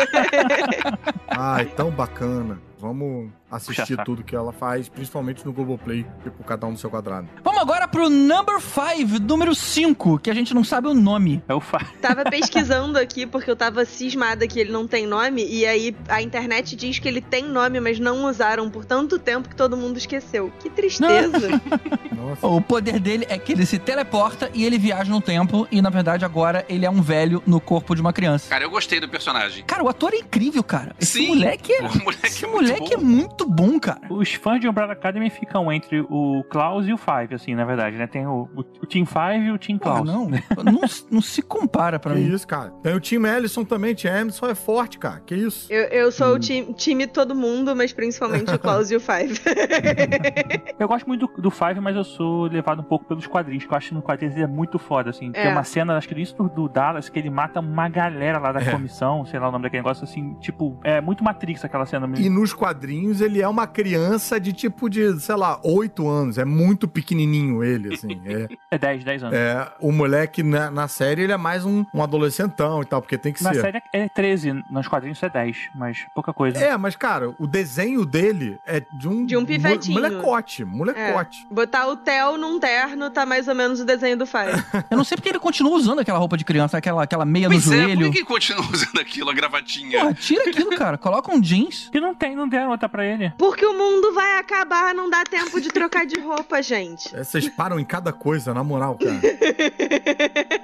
Ai, tão bacana. Vamos assistir Puxa tudo que ela faz, principalmente no Globoplay, tipo, cada um no seu quadrado. Vamos agora pro number 5, número 5, que a gente não sabe o nome. É o Fa. Tava pesquisando aqui porque eu tava cismada que ele não tem nome. E aí a internet diz que ele tem nome, mas não usaram por tanto tempo que todo mundo esqueceu. Que tristeza. Nossa. O poder dele é que ele se teleporta e ele viaja no tempo. E na verdade agora ele é um velho no corpo de uma criança. Cara, eu gostei do personagem. Cara, o ator é incrível, cara. Esse Sim. moleque é. O moleque Esse é muito moleque é bom. muito bom, cara. Os fãs de Umbrella Academy ficam entre o Klaus e o Five, assim, na verdade, né? Tem o, o, o Team Five e o Team Klaus. não, não, não se compara pra Que mim. isso, cara. Tem o Tim Ellison também. Tim Ellison é forte, cara. Que isso? eu, eu sou o time, time todo mundo, mas principalmente o Klaus e o Five. Eu gosto muito do, do Five, mas eu sou levado um pouco pelos quadrinhos, que eu acho que no quadrinhos ele é muito foda, assim. É. Tem uma cena, acho que isso do, do Dallas, que ele mata uma galera lá da É. comissão, sei lá o nome daquele negócio, assim, tipo, é muito Matrix aquela cena E mesmo. nos quadrinhos ele é uma criança de tipo de, sei lá, 8 anos. É muito pequenininho ele, assim. É, É 10, 10 anos. é, o moleque na, na série ele é mais um, um adolescentão e tal, porque tem que Na ser. série é 13, nos quadrinhos é 10, mas pouca coisa. É, mas cara, o desenho dele é de um, De um pivetinho. molecote, molecote. Botar o Theo num terno tá mais ou menos o desenho do Five. Eu não sei porque ele continua usando aquela roupa de criança, aquela, aquela meia no Pois é, por joelho. que que continua usando aquilo, a gravatinha? Porra, tira aquilo, cara. Coloca um jeans. E não tem, não deram outra pra ele? Porque o mundo vai acabar, não dá tempo de trocar de roupa, gente. É, Vocês param em cada coisa, na moral, cara.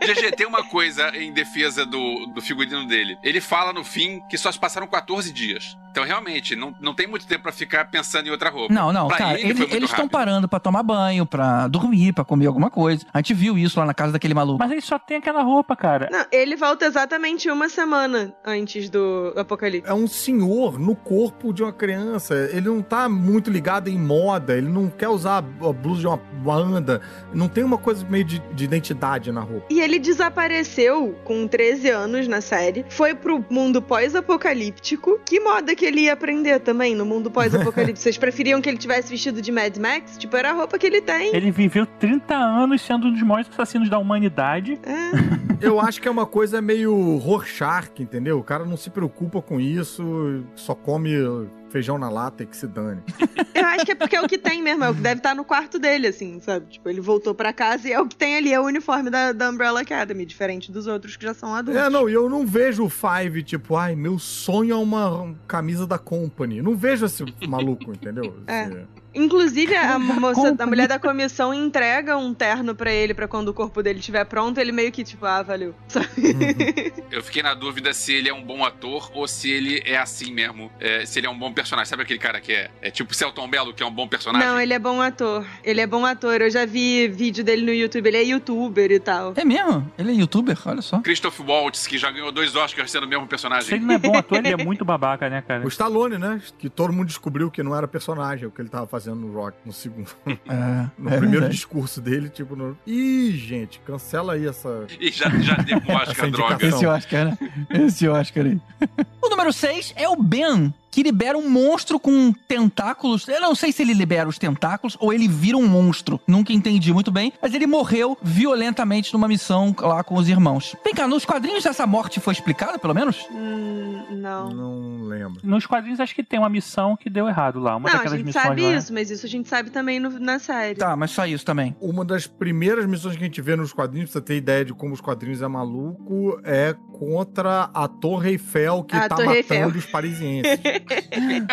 GG, tem uma coisa em defesa do, do figurino dele. Ele fala no fim que só se passaram 14 dias. Então, realmente, não, não tem muito tempo pra ficar pensando em outra roupa. Não, não, Pra cara, ele ele- eles estão parando pra tomar banho, pra dormir, pra comer alguma coisa. A gente viu isso lá na casa daquele maluco. Mas ele só tem aquela roupa, cara. Não, ele volta exatamente uma semana antes do apocalipse. É um senhor no corpo de uma criança. Ele não tá muito ligado em moda. Ele não quer usar a blusa de uma banda. Não tem uma coisa meio de, de identidade na roupa. E ele desapareceu com 13 anos na série, foi pro mundo pós-apocalíptico. Que moda que ele ia aprender também no mundo pós-apocalíptico? Vocês preferiam que ele tivesse vestido de Mad Max? Tipo, era a roupa que ele tem. Ele viveu 30 anos sendo um dos maiores assassinos da humanidade. É. Eu acho que é uma coisa meio Rorschach, entendeu? O cara não se preocupa com isso, só come feijão na lata e que se dane. Eu acho que é porque é o que tem mesmo, é o que deve estar no quarto dele, assim, sabe? Tipo, ele voltou pra casa e é o que tem ali, é o uniforme da, da Umbrella Academy, diferente dos outros que já são adultos. É, não, e eu não vejo o Five, tipo, ai, meu sonho é uma camisa da Company. Não vejo esse maluco, entendeu? É. Esse- Inclusive, a moça, a mulher da comissão entrega um terno pra ele pra quando o corpo dele estiver pronto, ele meio que tipo, ah, valeu. Sabe? Eu fiquei na dúvida se ele é um bom ator ou se ele é assim mesmo. É, se ele é um bom personagem. Sabe aquele cara que é, é tipo Celton Mello, que é um bom personagem? Não, ele é bom ator. Ele é bom ator. Eu já vi vídeo dele no YouTube, ele é youtuber e tal. É mesmo? Ele é youtuber? Olha só. Christoph Waltz, que já ganhou dois Oscars sendo o mesmo Se ele personagem. não é bom ator, ele é muito babaca, né, cara? O Stallone, né? Que todo mundo descobriu que não era personagem, o que ele tava fazendo no Rock, no segundo. É, No é primeiro verdade. discurso dele, tipo, no... Ih, gente, cancela aí essa. E já, já deu um Oscar, droga. Esse Oscar, né? Esse Oscar aí. o número 6 é o Ben, que libera um monstro com tentáculos. Eu não sei se ele libera os tentáculos ou ele vira um monstro. Nunca entendi muito bem. Mas ele morreu violentamente numa missão lá com os irmãos. Vem cá, nos quadrinhos essa morte foi explicada, pelo menos? Hum, não. Não lembro. Nos quadrinhos, acho que tem uma missão que deu errado lá. Uma Não, a daquelas gente missões sabe lá. isso, mas isso a gente sabe também no- na série. Tá, mas só isso também. Uma das primeiras missões que a gente vê nos quadrinhos, pra você ter ideia de como os quadrinhos é maluco, é contra a Torre Eiffel que A tá Torre matando Eiffel. os parisienses.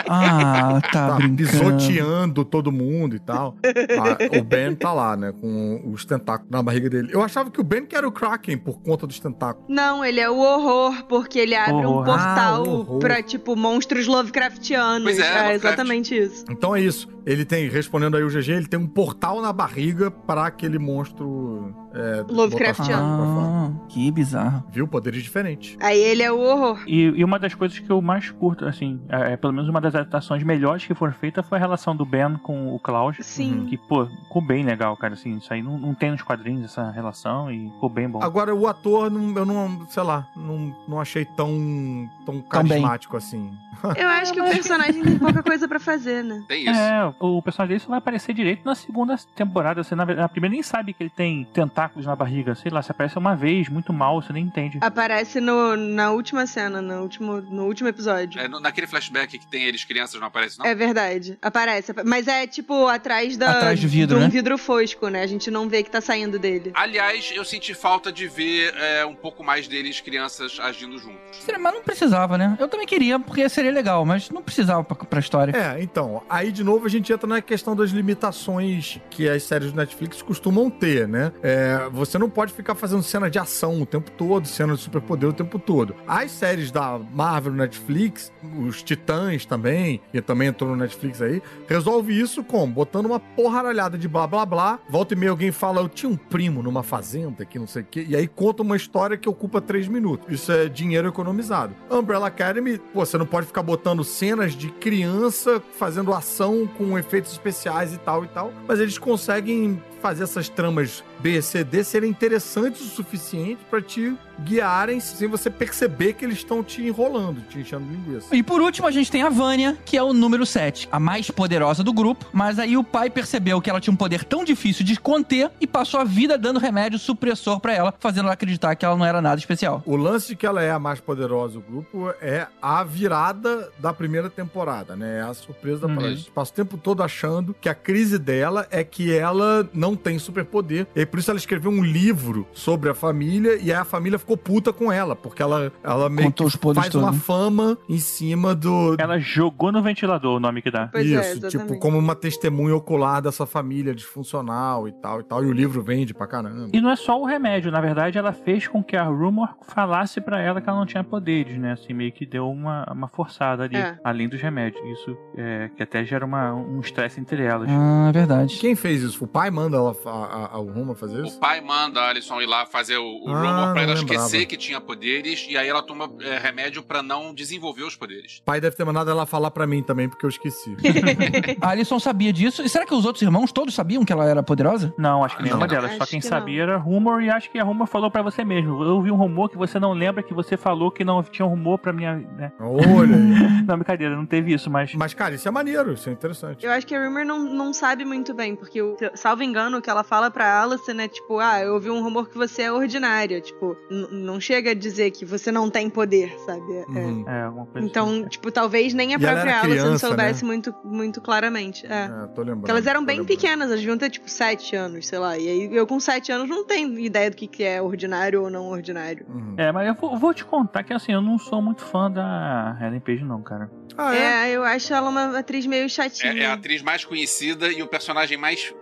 Ah, tá, tá brincando. pisoteando todo mundo e tal. Ah, o Ben tá lá, né? Com os tentáculos na barriga dele. Eu achava que o Ben que era o Kraken por conta dos tentáculos. Não, ele é o horror, porque ele abre um Horror. portal Ah, o horror. pra, tipo, monstros Lovecraftianos. Pois é, é Lovecraft. exatamente isso. Então é isso. Ele tem, respondendo aí o GG, ele tem um portal na barriga pra aquele monstro. É, Lovecraftiano. Ah, que bizarro. Viu? Poderes diferentes. Aí ele é o horror. E, e uma das coisas que eu mais curto, assim, é, é, pelo menos uma das adaptações melhores que foram feitas foi a relação do Ben com o Klaus. Sim. Que, pô, ficou bem legal, cara, assim, isso aí não, não tem nos quadrinhos essa relação e ficou bem bom. Agora, o ator, não- eu não, sei lá, não, não achei tão, tão carismático assim. Eu acho que o personagem tem pouca coisa pra fazer, né? Tem isso. É, o personagem dele só vai aparecer direito na segunda temporada. Você, na, verdade, na primeira nem sabe que ele tem tentáculos na barriga. Sei lá, se aparece uma vez, muito mal, você nem entende. Aparece no, na última cena, no último, no último episódio. É, no- naquele flashback que tem eles crianças, não aparece, não? É verdade. Aparece. Mas é tipo atrás da. Atrás do vidro, de um né? vidro fosco, né? A gente não vê que tá saindo dele. Aliás, eu senti falta de ver é, um pouco mais deles, crianças, agindo juntos. Mas não precisava, né? Eu também queria, porque seria legal, mas não precisava pra, pra história. É, então, aí de novo a gente entra na questão das limitações que as séries do Netflix costumam ter, né? É, você não pode ficar fazendo cena de ação o tempo todo, cena de superpoder o tempo todo. As séries da Marvel Netflix, os Titãs também, que também entrou no Netflix aí, resolve isso como? Botando uma porralhada de blá blá blá, volta e meia alguém fala, eu tinha um primo numa fazenda que não sei o quê, e aí conta uma história que ocupa três minutos. Isso é dinheiro economizado. Umbrella Academy, pô, você não pode ficar botando cenas de criança fazendo ação com efeitos especiais e tal e tal, mas eles conseguem fazer essas tramas B, C, D serem interessantes o suficiente pra te guiarem sem você perceber que eles estão te enrolando, te enchendo linguiça. E por último, a gente tem a Vânia, que é o número 7, a mais poderosa do grupo. Mas aí o pai percebeu que ela tinha um poder tão difícil de conter e passou a vida dando remédio supressor pra ela, fazendo ela acreditar que ela não era nada especial. O lance de que ela é a mais poderosa do grupo é a virada da primeira temporada, né? É a surpresa da Uhum. parada. A gente passa o tempo todo achando que a crise dela é que ela não tem superpoder. E por isso ela escreveu um livro sobre a família e aí a família ficou puta com ela, porque ela, ela meio Contou que faz uma todos. fama em cima do. Ela jogou no ventilador o nome que dá. Pois é, Isso, tipo, exatamente. como uma testemunha ocular dessa família disfuncional e tal e tal. E o livro vende pra caramba. E não é só o remédio, na verdade, ela fez com que a Rumor falasse pra ela que ela não tinha poderes, né? Assim, meio que deu uma, uma forçada ali, É. além dos remédios. Isso é, que até gera uma, um estresse entre elas. Ah, verdade. Quem fez isso? O pai manda ela, a, a, a Ruma fazer O isso? pai manda a Alison ir lá fazer o, o Ah, rumor pra ela esquecer que tinha poderes e aí ela toma é, remédio pra não desenvolver os poderes. O pai deve ter mandado ela falar pra mim também, porque eu esqueci. A Alison sabia disso. E será que os outros irmãos todos sabiam que ela era poderosa? Não, acho que nenhuma Não. delas. Só quem que sabia era rumor e acho que a rumor falou pra você mesmo. Eu ouvi um rumor que você não lembra que você falou que não tinha um rumor pra minha. Né? Olha aí. Não, brincadeira, não teve isso, mas. Mas, cara, isso é maneiro, isso é interessante. Eu acho que a Rumor não, não sabe muito bem, porque, o- salvo engano, que ela fala pra Alison é tipo, ah, eu ouvi um rumor que você é ordinária. Tipo, não chega a dizer que você não tem poder, sabe? É- é. Uhum. É, alguma coisa Então, assim. tipo, talvez nem a E ela própria Alison criança, soubesse né? muito, muito claramente. É. É, tô lembrando. Porque elas eram bem lembrando. pequenas, elas deviam ter, tipo, sete anos, sei lá. E aí eu com sete anos não tenho ideia do que, que é ordinário ou não ordinário. Uhum. É, mas eu vou, vou te contar que assim, eu não sou muito fã da Ellen Page, não, cara. Ah, é? É, eu acho ela uma atriz meio chatinha. É, é a atriz mais conhecida e o personagem mais.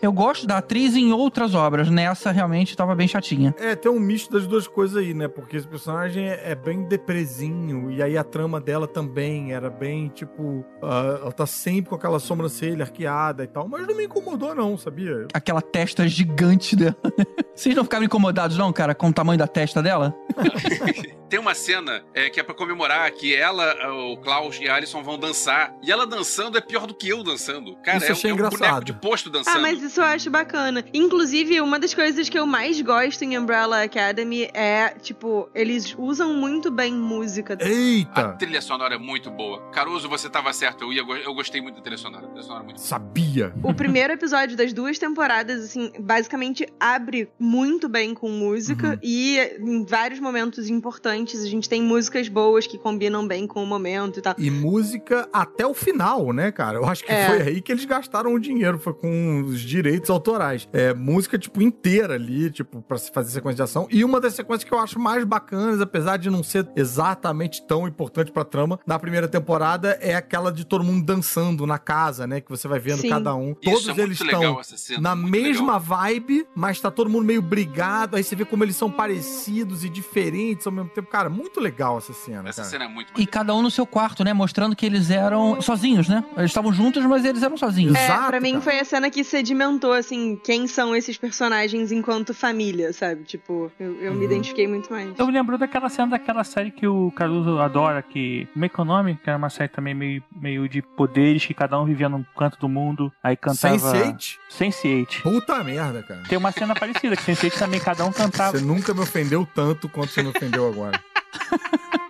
Eu gosto da atriz em outras obras. Nessa, realmente, tava bem chatinha. É, tem um misto das duas coisas aí, né? Porque esse personagem é, é bem depresinho, e aí a trama dela também era bem, tipo, ah, ela tá sempre com aquela sobrancelha arqueada e tal, mas não me incomodou não, sabia? Aquela testa gigante dela. Vocês não ficaram incomodados, não, cara, com o tamanho da testa dela? Tem uma cena é, que é pra comemorar que ela, o Klaus e a Alison vão dançar. E ela dançando é pior do que eu dançando. Cara, Isso é, achei é um boneco engraçado. de posto dançando. Ah, mas isso eu acho bacana. Inclusive, uma das coisas que eu mais gosto em Umbrella Academy é, tipo, eles usam muito bem música. A Eita! trilha sonora é muito boa. Caruso, você tava certo. Eu, ia, eu gostei muito da trilha sonora. A trilha sonora é muito boa. Sabia! O primeiro episódio das duas temporadas, assim, basicamente abre muito bem com música Uhum. e em vários momentos importantes a gente tem músicas boas que combinam bem com o momento e tal. E música até o final, né, cara? Eu acho que É. foi aí que eles gastaram o dinheiro, foi com os direitos autorais. É, música, tipo, inteira ali, tipo, pra se fazer sequência de ação. E uma das sequências que eu acho mais bacanas, apesar de não ser exatamente tão importante pra trama, na primeira temporada é aquela de todo mundo dançando na casa, né? Que você vai vendo Sim. cada um. Isso Todos é eles estão essa cena. na mesma legal. vibe, mas tá todo mundo meio brigado. Aí você vê como eles são parecidos e diferentes ao mesmo tempo. Cara, muito legal essa cena, Essa cara. cena é muito E cada um no seu quarto, né? Mostrando que eles eram sozinhos, né? Eles estavam juntos, mas eles eram sozinhos. É, Exato, pra mim cara. foi a cena que sedimentou, assim, quem são esses personagens enquanto família, sabe? Tipo, eu, eu me Uhum. identifiquei muito mais. Eu me lembro daquela cena daquela série que o Caruso adora, que. Como é que é o nome? Que era uma série também meio, meio de poderes, que cada um vivia num canto do mundo, aí cantava. Sense8? Sense8. Puta merda, cara. Tem uma cena parecida, que Sense8 também cada um cantava. Você nunca me ofendeu tanto quanto você me ofendeu agora.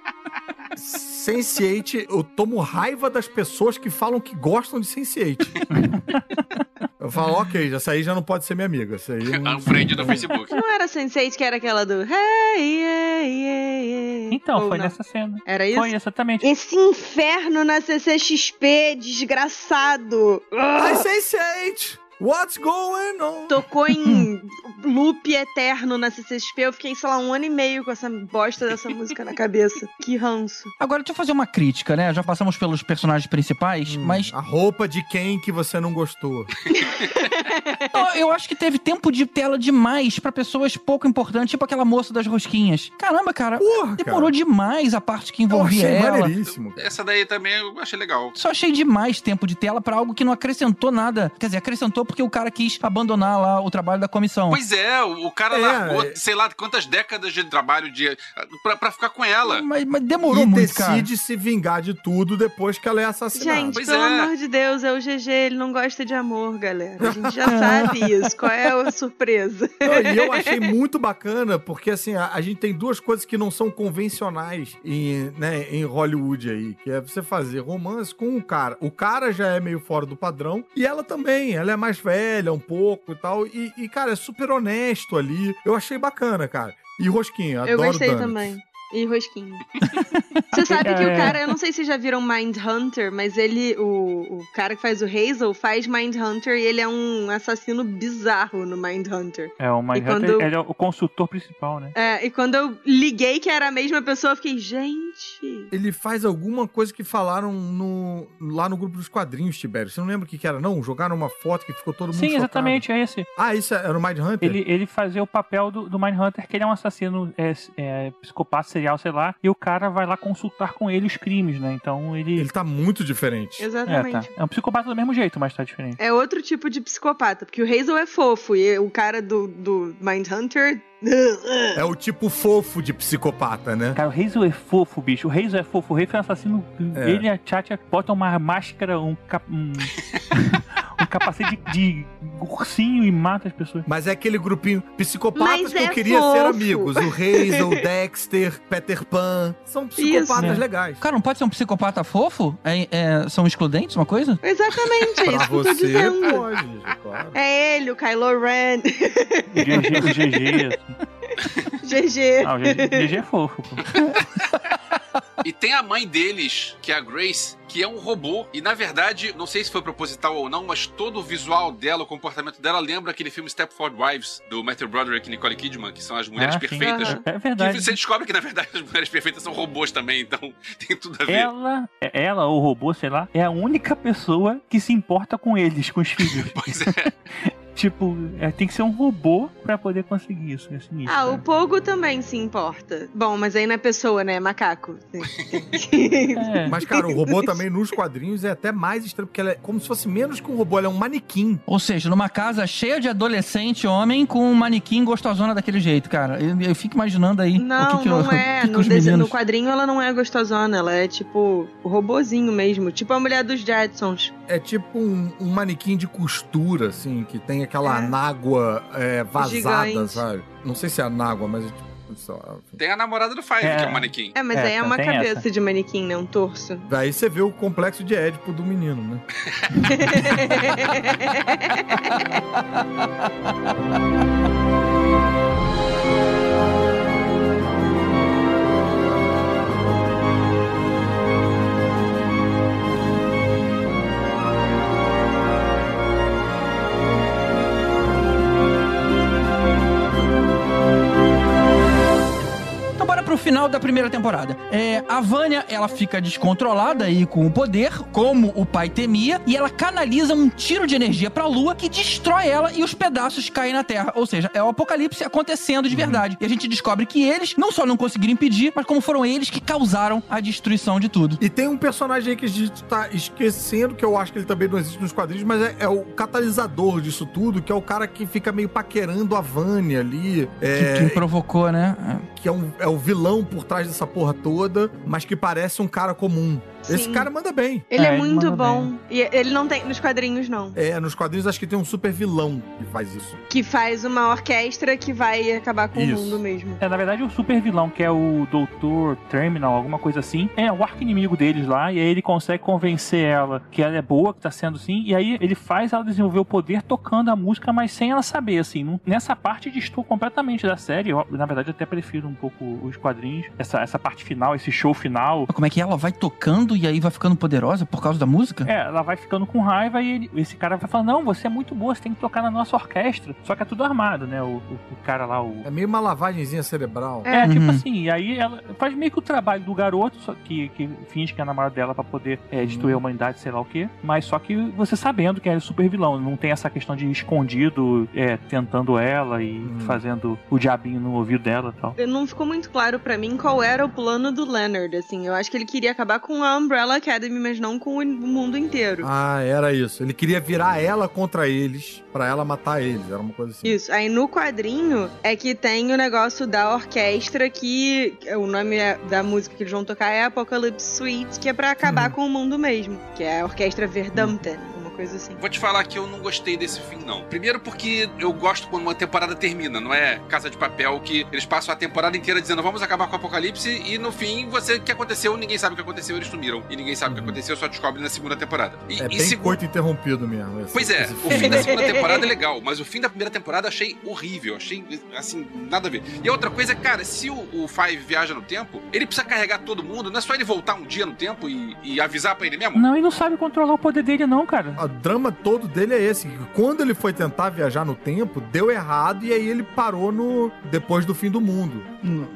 Sense8, eu tomo raiva das pessoas que falam que gostam de Sense8. Eu falo, ok, essa aí já não pode ser minha amiga. Essa aí eu não- Unfriend no Facebook. Não era Sense8 que era aquela do Hey, yeah, yeah, yeah. Então, Ou foi não? nessa cena. Era isso? Foi exatamente. Esse inferno na CCXP, desgraçado! Ai, Ah, Sense8! What's going on? Tocou em loop eterno na CCXP. Eu fiquei, sei lá, um ano e meio com essa bosta dessa música na cabeça. Que ranço. Agora, deixa eu fazer uma crítica, né? Já passamos pelos personagens principais, Hum, mas A roupa de quem que você não gostou? Eu acho que teve tempo de tela demais pra pessoas pouco importantes, tipo aquela moça das rosquinhas. Caramba, cara, Porra, demorou cara. demais a parte que Eu envolvia achei ela. maneiríssimo. Essa daí também eu achei legal. Só achei demais tempo de tela pra algo que não acrescentou nada. Quer dizer, acrescentou porque o cara quis abandonar lá o trabalho da comissão. Pois é, o o cara É, largou, é. sei lá, quantas décadas de trabalho de, pra, pra ficar com ela. Mas, mas demorou E muito, cara. decide se vingar de tudo depois que ela é assassinada. Gente, Pois pelo é. amor de Deus, é o GG, ele não gosta de amor, galera. A gente já sabe isso. Qual é a surpresa? Não, e eu achei muito bacana, porque assim, a, a gente tem duas coisas que não são convencionais em, né, em Hollywood aí, que é você fazer romance com um cara. O cara já é meio fora do padrão, e ela também, ela é mais velha um pouco e tal, e, e, cara, é super honesto ali. Eu achei bacana, cara. E Rosquinha, Eu adoro gostei Dunnett. também. E rosquinha. Você sabe que É. o cara, eu não sei se já viram Mindhunter, mas ele, o, o cara que faz o Hazel, faz Mindhunter e ele é um assassino bizarro no Mindhunter. É, o Mindhunter, quando- ele é o consultor principal, né? É, e quando eu liguei que era a mesma pessoa, eu fiquei, gente. Ele faz alguma coisa que falaram no, lá no grupo dos quadrinhos, Tibério. Você não lembra o que, que era, não? Jogaram uma foto que ficou todo mundo Sim, chocado. exatamente, é esse. Ah, isso era o Mind Hunter? Ele, ele fazia o papel do, do Mindhunter, que ele é um assassino é, é, psicopata serial, sei lá, e o cara vai lá consultar com ele os crimes, né? Então ele. Ele tá muito diferente. É, Exatamente. tá. É um psicopata do mesmo jeito, mas tá diferente. É outro tipo de psicopata, porque o Hazel é fofo e o cara do, do Mindhunter. É o tipo fofo de psicopata, né? Cara, o Hazel é fofo, bicho. O Hazel é fofo. O Hazel é um assassino. É. Ele e a Tchatcha botam uma máscara, um, cap- um, um capacete de, de ursinho e mata as pessoas. Mas é aquele grupinho psicopatas Mas que eu é queria fofo. ser amigos. O Hazel, Dexter, Peter Pan. São psicopatas Isso. legais. Cara, não pode ser um psicopata fofo? É- é- são excludentes, uma coisa? Exatamente, é Pra isso que eu tô você, dizendo. pode, claro. É ele, o Kylo Ren. O GG, o GG. assim. GG. Ah, o GG, GG é fofo. Pô. E tem a mãe deles, que é a Grace, que é um robô. E na verdade, não sei se foi proposital ou não, mas todo o visual dela, o comportamento dela lembra aquele filme Stepford Wives, do Matthew Broderick e Nicole Kidman, que são as mulheres Ah, sim. perfeitas. Aham. É Que verdade. você descobre que, na verdade, as mulheres perfeitas são robôs também, então tem tudo a ver. Ela, é- ela ou o robô, sei lá, é a única pessoa que se importa com eles, com os filhos. Pois é. tipo, é, tem que ser um robô pra poder conseguir isso. É sinistro, Ah, o né? Pogo também se importa. Bom, mas aí não é pessoa, né? É macaco. É. Mas, cara, o robô também nos quadrinhos é até mais estranho, porque ela é como se fosse menos que um robô, ela é um manequim. Ou seja, numa casa cheia de adolescente homem com um manequim gostosona daquele jeito, cara. Eu, eu fico imaginando aí Não, o que que, não o, é. o que que No, no quadrinho ela não é gostosona, ela é tipo o robozinho mesmo. Tipo a mulher dos Jetsons. É tipo um, um manequim de costura, assim, que tem aquela É. anágua é, vazada, Gigante. sabe? Não sei se é anágua, mas é tipo. Tem a namorada do Five, É. que é um manequim. É, mas É, aí é uma cabeça essa. de manequim, né? Um torso. Daí você vê o complexo de Édipo do menino, né? final da primeira temporada. É, a Vânia, ela fica descontrolada aí com o poder, como o pai temia, e ela canaliza um tiro de energia pra lua que destrói ela e os pedaços caem na Terra. Ou seja, é o apocalipse acontecendo de verdade. E a gente descobre que eles não só não conseguiram impedir, mas como foram eles que causaram a destruição de tudo. E tem um personagem aí que a gente tá esquecendo, que eu acho que ele também não existe nos quadrinhos, mas é, é o catalisador disso tudo, que é o cara que fica meio paquerando a Vânia ali. Que, É, que provocou, né? que é, um, é o vilão por trás dessa porra toda, mas que parece um cara comum. Esse Sim. cara manda bem. Ele é, É, ele muito manda bom. E ele não tem nos quadrinhos, não. É, nos quadrinhos acho que tem um super vilão que faz isso. Que faz uma orquestra que vai acabar com Isso. o mundo mesmo. É, na verdade, o super vilão, que é o Doutor Terminal, alguma coisa assim, é o arco inimigo deles lá, e aí ele consegue convencer ela que ela é boa, que tá sendo assim, e aí ele faz ela desenvolver o poder tocando a música, mas sem ela saber, assim. Nessa parte distou completamente da série. Eu, na verdade, até prefiro um pouco os quadrinhos, essa, essa parte final, esse show final. Como é que ela vai tocando e aí vai ficando poderosa por causa da música? É, ela vai ficando com raiva e ele- esse cara vai falando: Não, você é muito boa, você tem que tocar na nossa orquestra. Só que é tudo armado, né? O, o- o cara lá, o, É meio uma lavagenzinha cerebral. É, Uhum. tipo assim, e aí ela faz meio que o trabalho do garoto, só que, que finge que é namorado dela pra poder é, destruir a humanidade, sei lá o quê. Mas só que você sabendo que é super vilão, não tem essa questão de escondido, é, tentando ela e Hum. fazendo o diabinho no ouvido dela e tal. Não ficou muito claro pra mim qual era o plano do Leonard, assim. Eu acho que ele queria acabar com a Umbrella Academy, mas não com o mundo inteiro. Ah, era isso. Ele queria virar ela contra eles, pra ela matar eles. Era uma coisa assim. Isso. Aí no quadrinho é que tem o negócio da orquestra que o nome é- da música que eles vão tocar é Apocalypse Suite, que é pra acabar com o mundo mesmo. Que é a orquestra Verdamten, uma coisa assim. Vou te falar que eu não gostei desse fim, não. Primeiro porque eu gosto quando uma temporada termina, não é Casa de Papel que eles passam a temporada inteira dizendo vamos acabar com o apocalipse e no fim você o que aconteceu, ninguém sabe o que aconteceu, eles sumiram. E ninguém sabe o que aconteceu, só descobre na segunda temporada. E, É e bem segu- coito interrompido mesmo. esse- Pois é, esse o fim da segunda temporada é legal, mas o fim da primeira temporada eu achei horrível. Achei, assim, nada a ver. E a outra coisa é, cara, se o, o Five viaja no tempo, ele precisa carregar todo mundo, não é só ele voltar um dia no tempo e, e avisar pra ele mesmo? Não, ele não sabe controlar o poder dele, não, cara. O drama todo dele é esse. que Quando ele foi tentar viajar no tempo, deu errado e aí ele parou no depois do fim do mundo.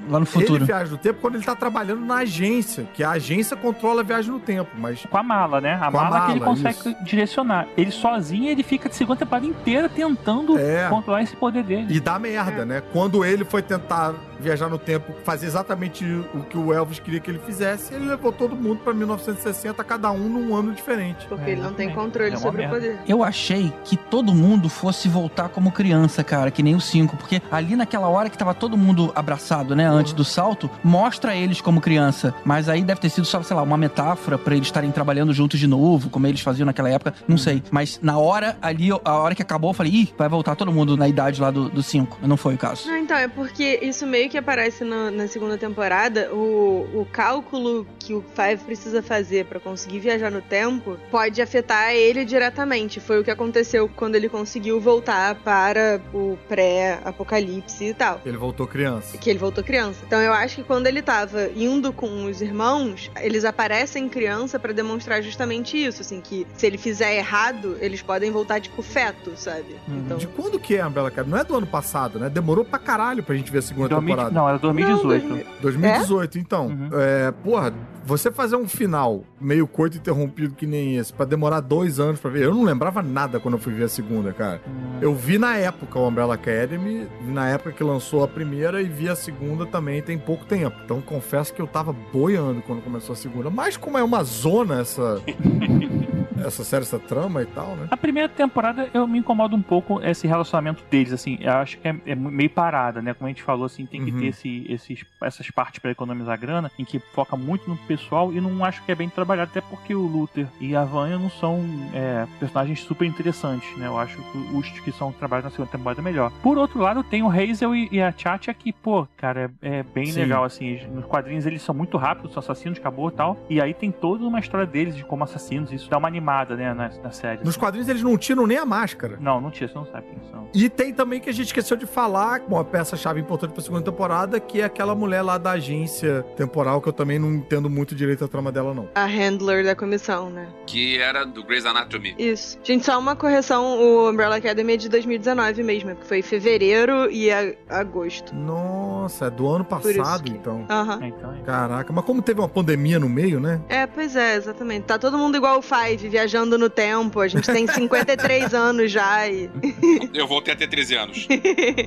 Lá no futuro. Ele viaja no tempo quando ele tá trabalhando na agência, que a agência controla a viagem no tempo, mas Com a mala, né? A Com a mala, que ele mala, consegue isso. direcionar. Ele sozinho, ele fica de segunda temporada inteira tentando É. controlar esse poder dele. e dá merda, né? Quando ele foi tentar viajar no tempo, fazer exatamente o que o Elvis queria que ele fizesse, ele levou todo mundo pra 1960, cada um num ano diferente. Porque É, ele não tem exatamente. controle É sobre o poder. Eu achei que todo mundo fosse voltar como criança, cara, que nem o 5, porque ali naquela hora que tava todo mundo abraçado, né, antes do salto, mostra eles como criança, mas aí deve ter sido só, sei lá, uma metáfora pra eles estarem trabalhando juntos de novo, como eles faziam naquela época, não sei. Mas na hora ali, a hora que acabou, eu falei, ih, vai voltar todo mundo na idade lá do 5. Não foi o caso. Não, então, é porque isso meio que aparece no- na segunda temporada. O, o cálculo que o Five precisa fazer pra conseguir viajar no tempo pode afetar ele diretamente. Foi o que aconteceu quando ele conseguiu voltar para o pré-apocalipse e tal. Ele voltou criança. Que ele voltou criança. Então eu acho que quando ele tava indo com os irmãos, eles aparecem criança pra demonstrar justamente isso, assim, que se ele fizer errado, eles podem voltar tipo feto, sabe? Então De quando que é a Umbrella Academy? Não é do ano passado, né? Demorou pra caralho pra gente ver a segunda 2000 temporada. não, era 2018. Não, 2018, então. Uhum. É, porra, você fazer um final meio coito interrompido que nem esse, pra demorar dois anos pra ver. Eu não lembrava nada quando eu fui ver a segunda, cara. Eu vi na época o Umbrella Academy, na época que lançou a primeira, e vi a segunda também tem pouco tempo. Então confesso que eu tava boiando quando começou a segunda. Mas como é uma zona essa. essa série, essa trama e tal, né? A primeira temporada eu me incomodo um pouco esse relacionamento deles, assim, eu acho que é, é meio parada, né? Como a gente falou, assim, tem que Uhum. ter esse, esses, essas partes pra economizar grana, em que foca muito no pessoal e não acho que é bem trabalhado, até porque o Luther e a Vanya não são é, personagens super interessantes, né? Eu acho que os que são trabalhados na segunda temporada é melhor. Por outro lado, tem o Hazel e, e a Chacha que, pô, cara, é, é bem Sim. legal, assim, nos quadrinhos eles são muito rápidos, são assassinos, acabou e tal, e aí tem toda uma história deles de como assassinos, isso dá uma animada, né, na, na série. Nos assim. quadrinhos eles não tiram nem a máscara. Não, não tinha, você não sabe quem são. E tem também que a gente esqueceu de falar, uma peça-chave importante pra segunda temporada, que é aquela mulher lá da agência temporal, que eu também não entendo muito direito a trama dela, não. A handler da comissão, né? Que era do Grey's Anatomy. Isso. Gente, só uma correção: o Umbrella Academy é de 2019 mesmo, porque foi fevereiro e a- agosto. Nossa, é do ano passado, que- então. Aham. É, então, é. Caraca, mas como teve uma pandemia no meio, né? É, pois é, exatamente. Tá todo mundo igual o Five, viajando no tempo. A gente tem 53 anos já e. Eu voltei a ter 13 anos.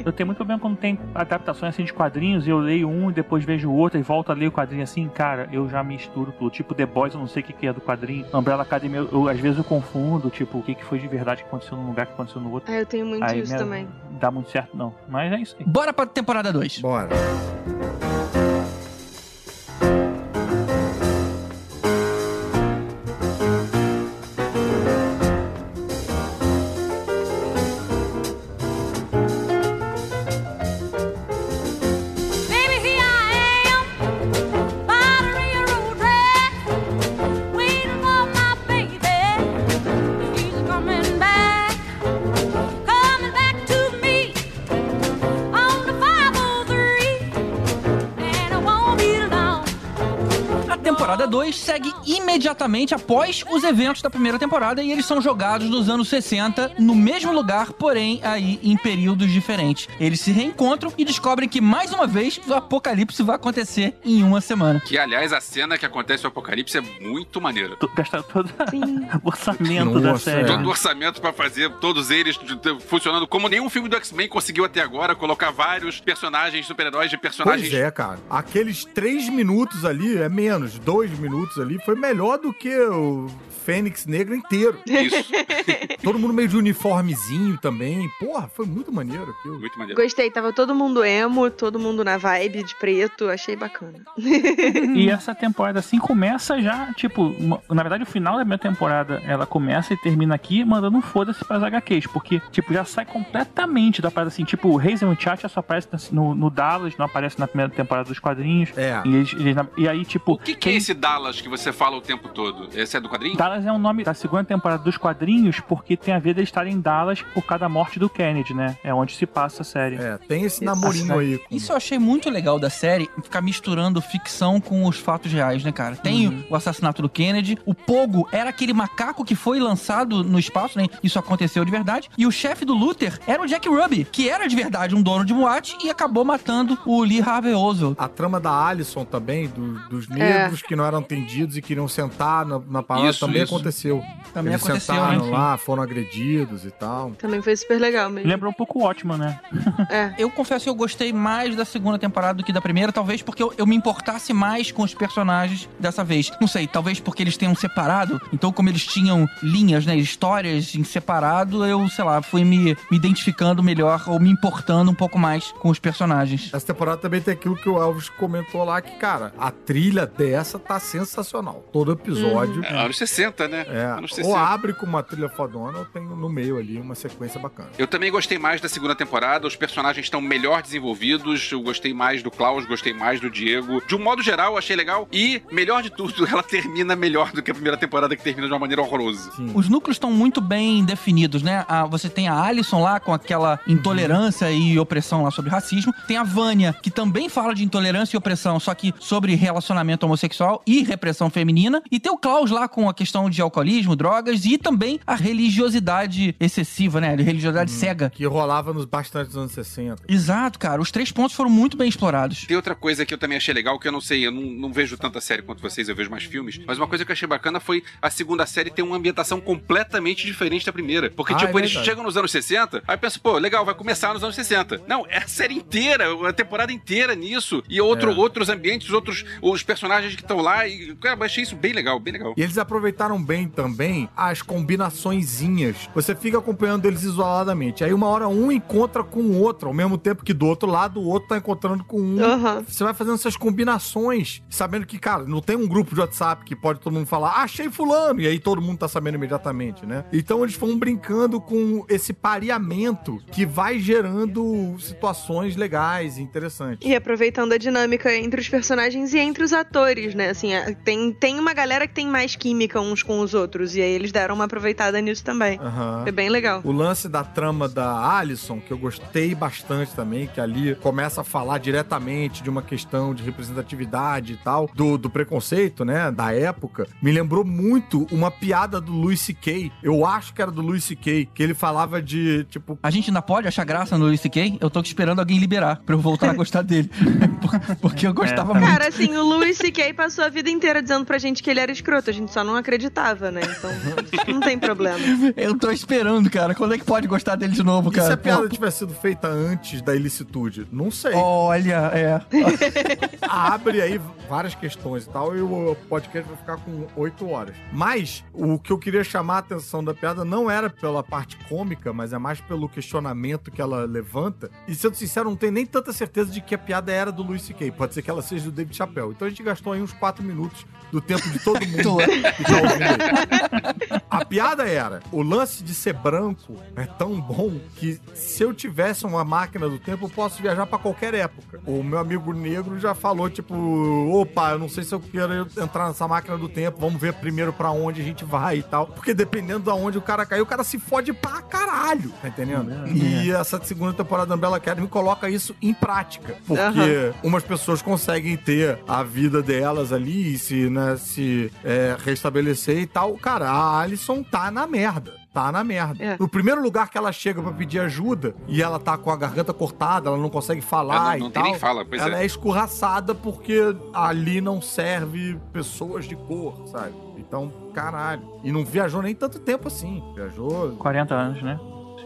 Eu tenho muito problema quando tem adaptações assim de quadrinhos e eu leio um e depois vejo o outro e volto a ler o quadrinho assim, cara, eu já misturo tudo. Tipo, The Boys, eu não sei o que é do quadrinho. Umbrella Academy, eu, eu, às vezes eu confundo, tipo, o que, que foi de verdade que aconteceu num lugar que aconteceu no outro. Ah, eu tenho muito Aí isso me- também. dá muito certo, não. Mas é isso aí. Bora pra temporada 2. Bora. 2 segue imediatamente após os eventos da primeira temporada e eles são jogados nos anos 60 no mesmo lugar, porém aí em períodos diferentes. Eles se reencontram e descobrem que mais uma vez o apocalipse vai acontecer em uma semana. Que, aliás, a cena que acontece no Apocalipse é muito maneira. Tô- Gastaram todo o orçamento da série. é. Todo o orçamento pra fazer todos eles funcionando como nenhum filme do X-Men conseguiu até agora, colocar vários personagens, super-heróis de personagens. Pois é, cara. Aqueles três minutos ali é menos dois minutos ali foi melhor do que o Fênix Negra inteiro. Isso. Todo mundo meio de uniformezinho também. Porra, foi muito maneiro aquilo. Muito maneiro. Gostei, tava todo mundo emo, todo mundo na vibe de preto, achei bacana. E essa temporada assim começa já, tipo, uma- na verdade o final da minha temporada ela começa e termina aqui mandando um foda-se pras HQs, porque, tipo, já sai completamente da parada assim, tipo, o Hazel Chat só aparece no, no Dallas, não aparece na primeira temporada dos quadrinhos. É. E, eles- eles- e aí, tipo. O que, que é esse Dallas que você fala o tempo todo? Esse é do quadrinho? Dallas é o nome da segunda temporada dos quadrinhos porque tem a ver de estar em Dallas por causa da morte do Kennedy, né? É onde se passa a série. É, tem esse namorinho aí. com- Isso eu achei muito legal da série, ficar misturando ficção com os fatos reais, né, cara? Tem o assassinato do Kennedy, o Pogo era aquele macaco que foi lançado no espaço, né? Isso aconteceu de verdade. E o chefe do Luther era o Jack Ruby, que era de verdade um dono de boate e acabou matando o Lee Harvey Oswald. A trama da Alison também, do- dos negros que não eram atendidos e queriam sentar na, na parada, Isso, também. Aconteceu. Também Eles aconteceu, sentaram né? lá, foram agredidos e tal. Também foi super legal mesmo. Lembrou um pouco o Ótimo, né? É. Eu confesso que eu gostei mais da segunda temporada do que da primeira, talvez porque eu, eu me importasse mais com os personagens dessa vez. Não sei, talvez porque eles tenham separado. Então, como eles tinham linhas, né, histórias em separado, eu, sei lá, fui me, me identificando melhor ou me importando um pouco mais com os personagens. Essa temporada também tem aquilo que o Elvis comentou lá, que, cara, a trilha dessa tá sensacional. Todo episódio. É, anos 60, né? É, Anos 60. ou abre com uma trilha fodona, ou tem no meio ali uma sequência bacana. Eu também gostei mais da segunda temporada, os personagens estão melhor desenvolvidos, eu gostei mais do Klaus, gostei mais do Diego. De um modo geral, eu achei legal. E, melhor de tudo, ela termina melhor do que a primeira temporada, que termina de uma maneira horrorosa. Sim. Os núcleos estão muito bem definidos, né? Ah, você tem a Alison lá com aquela intolerância e opressão lá sobre racismo. Tem a Vânia, que também fala de intolerância e opressão, só que sobre relacionamento homossexual e repressão feminina. E tem o Klaus lá com a questão de alcoolismo, drogas e também a religiosidade excessiva, né? A religiosidade cega. Que rolava nos bastante dos anos 60. Exato, cara. Os três pontos foram muito bem explorados. Tem outra coisa que eu também achei legal, que eu não sei, eu não, não vejo tanta série quanto vocês, eu vejo mais filmes, mas uma coisa que eu achei bacana foi a segunda série ter uma ambientação completamente diferente da primeira. Porque, Ah, tipo, é eles chegam nos anos 60, aí pensa, pô, legal, vai começar nos anos 60. Não, é a série inteira, a temporada inteira nisso, e outro, É. outros ambientes, outros os personagens que estão lá, e, cara, eu achei isso bem legal, bem legal. E eles aproveitaram bem também as combinaçõezinhas. Você fica acompanhando eles isoladamente. Aí uma hora um encontra com o outro, ao mesmo tempo que do outro lado o outro tá encontrando com um. Aham. Você vai fazendo essas combinações, sabendo que, cara, não tem um grupo de WhatsApp que pode todo mundo falar, "Ah, achei fulano, e aí todo mundo tá sabendo imediatamente, né? Então eles vão brincando com esse pareamento que vai gerando situações legais e interessantes. E aproveitando a dinâmica entre os personagens e entre os atores, né? Assim, tem, tem uma galera que tem mais química uns com os outros, e aí eles deram uma aproveitada nisso também. Aham. Foi bem legal. O lance da trama da Alison, que eu gostei bastante também, que ali começa a falar diretamente de uma questão de representatividade e tal, do, do preconceito, né, da época, me lembrou muito uma piada do Louis C.K. Eu acho que era do Louis C.K., que ele falava de, tipo, A gente ainda pode achar graça no Luis C.K.? Eu tô esperando alguém liberar pra eu voltar a gostar dele. Porque eu gostava É, muito. Cara, assim, o Louis C.K. passou a vida inteira dizendo pra gente que ele era escroto, a gente só não acreditava, né? Então, não tem problema. Eu tô esperando, cara. Quando é que pode gostar dele de novo, e cara? se a piada Pô, tivesse sido feita antes da ilicitude? Não sei. Olha, é. abre aí várias questões e tal, e o podcast vai ficar com oito horas. Mas o que eu queria chamar a atenção da piada não era pela parte cômica, mas é mais pelo questionamento que ela levanta. E sendo sincero, não tenho nem tanta certeza de que a piada era do Luis C.K. Pode ser que ela seja do David Chappelle. Então a gente gastou aí uns quatro minutos do tempo de todo mundo A piada era: o lance de ser branco é tão bom que se eu tivesse uma máquina do tempo, eu posso viajar pra qualquer época. O meu amigo negro já falou, tipo, opa, eu não sei se eu quero entrar nessa máquina do tempo, vamos ver primeiro pra onde a gente vai e tal. Porque dependendo de onde o cara caiu, o cara se fode pra caralho, tá entendendo? E essa segunda temporada da Umbrella Academy coloca isso em prática. Porque Aham. umas pessoas conseguem ter a vida delas ali e se, né, se é, restabelecer e tal. Cara, a Alison tá na merda. Tá na merda. É. No primeiro lugar que ela chega pra pedir ajuda e ela tá com a garganta cortada, ela não consegue falar Ela não- e não tem tal. nem fala, pois ela é. é. escorraçada porque ali não serve pessoas de cor, sabe? Então, caralho. E não viajou nem tanto tempo assim. Viajou 40 anos, né?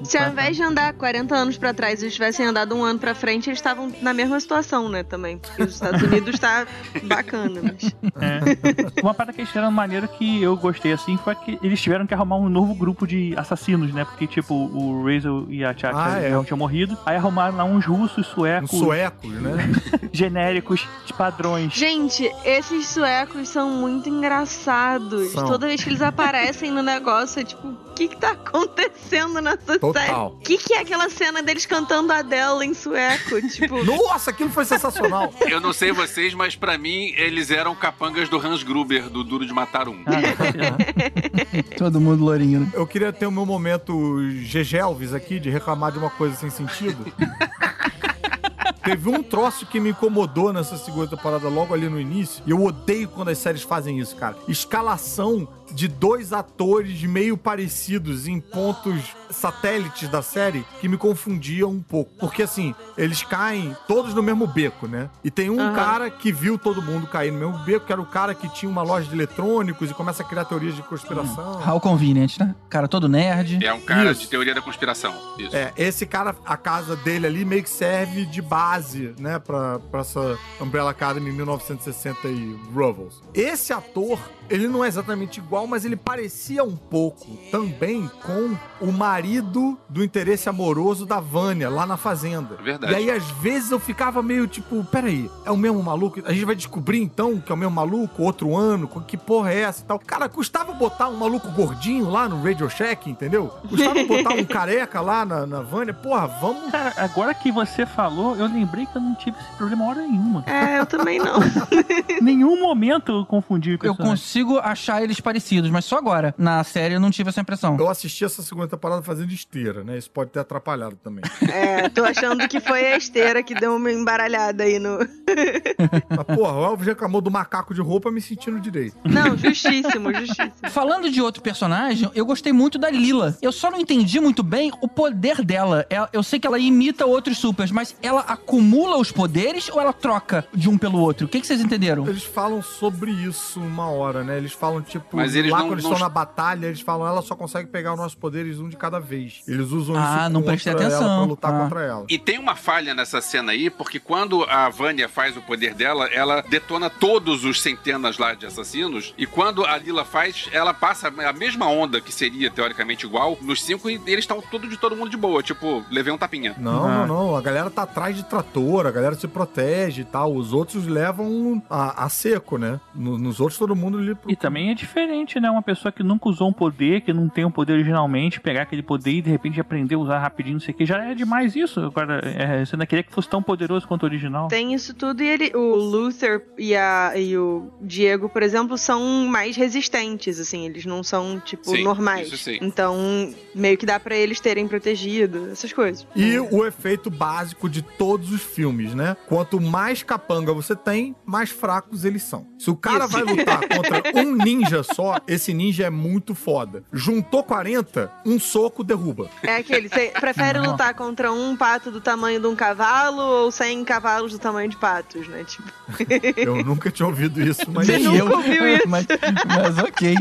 Se ao invés de andar 40 anos pra trás, eles tivessem andado um ano pra frente, eles estavam na mesma situação, né, também. Porque os Estados Unidos tá bacana, mas... É. Uma parada que eles fizeram maneira que eu gostei assim foi que eles tiveram que arrumar um novo grupo de assassinos, né? Porque, tipo, o Razel e a Chaka Ah, é. não tinham morrido. Aí arrumaram lá uns russos, suecos, suecos, né? genéricos, de padrões. Gente, esses suecos são muito engraçados. São. Toda vez que eles aparecem no negócio, é tipo, que que tá acontecendo nessa Total. série? O que que é aquela cena deles cantando Adele em sueco? tipo, Nossa, aquilo foi sensacional. Eu não sei vocês, mas pra mim eles eram capangas do Hans Gruber, do Duro de Matar Um. Ah, lá. Todo mundo lourinho, né? Eu queria ter o meu momento Gegelvis aqui, de reclamar de uma coisa sem sentido. Teve um troço que me incomodou nessa segunda temporada logo ali no início, e eu odeio quando as séries fazem isso, cara. Escalação de dois atores meio parecidos em pontos satélites da série que me confundiam um pouco. Porque assim, eles caem todos no mesmo beco, né? E tem um Aham. cara que viu todo mundo cair no mesmo beco, que era o cara que tinha uma loja de eletrônicos e começa a criar teorias de conspiração. How convenient, né? Cara todo nerd. É um cara Isso. de teoria da conspiração. Isso. É, esse cara, a casa dele ali meio que serve de base, né, pra, pra essa Umbrella Academy 1960 e Ruvels. Esse ator, ele não é exatamente igual, mas ele parecia um pouco também com o marido do interesse amoroso da Vânia, lá na fazenda. Verdade. E aí, às vezes, eu ficava meio tipo, peraí, é o mesmo maluco? A gente vai descobrir, então, que é o mesmo maluco, outro ano, que porra é essa e tal. Cara, custava botar um maluco gordinho lá no Radio Shack, entendeu? Custava botar um careca lá na, na Vânia. Porra, vamos... Cara, agora que você falou, eu lembrei que eu não tive esse problema hora nenhuma. é, eu também não. Nenhum momento eu confundi o Eu personagem. Consigo achar eles parecidos, mas só agora. Na série eu não tive essa impressão. Eu assisti essa segunda temporada fazendo esteira, né? Isso pode ter atrapalhado também. É, tô achando que foi a esteira que deu uma embaralhada aí no. Mas, porra, o Elvis reclamou do macaco de roupa me sentindo direito. Não, justíssimo, justíssimo. Falando de outro personagem, eu gostei muito da Lila. Eu só não entendi muito bem o poder dela. Ela- Eu sei que ela imita outros supers, mas ela acumula os poderes ou ela troca de um pelo outro? O que, que vocês entenderam? Eles falam sobre isso uma hora, né? Eles falam, tipo, Mas eles lá não- quando eles não- estão na batalha, eles falam, ela só consegue pegar os nossos poderes um de cada vez. Eles usam Ah, isso não contra prestei ela atenção. pra lutar Ah. contra ela. E tem uma falha nessa cena aí, porque quando a Vânia faz o poder dela, ela detona todos os centenas lá de assassinos. E quando a Lila faz, ela passa a mesma onda, que seria teoricamente igual, nos cinco, e eles estão tudo de todo mundo de boa. Tipo, levei um tapinha. Não, Ah. não, não. A galera tá atrás de trator, a galera se protege e tal. Os outros levam a, a seco, né? No- nos outros todo mundo ali. E também é diferente, né? Uma pessoa que nunca usou um poder, que não tem um poder originalmente, pegar aquele poder e de repente aprender a usar rapidinho, não sei o que, já é demais isso. Agora, é, você não queria que fosse tão poderoso quanto o original. Tem isso tudo e ele, o Luther e, a, e o Diego, por exemplo, são mais resistentes, assim, eles não são, tipo, Sim, normais. isso sim. Então, meio que dá pra eles terem protegido, essas coisas. E o efeito básico de todos os filmes, né? Quanto mais capanga você tem, mais fracos eles são. Se o cara Isso. vai lutar contra um ninja só, esse ninja é muito foda. Juntou 40, um soco derruba. É aquele, você prefere Não. lutar contra um pato do tamanho de um cavalo ou 100 cavalos do tamanho de patos, né? Tipo, Eu nunca tinha ouvido isso, mas. Você nunca ouviu isso? mas, mas ok.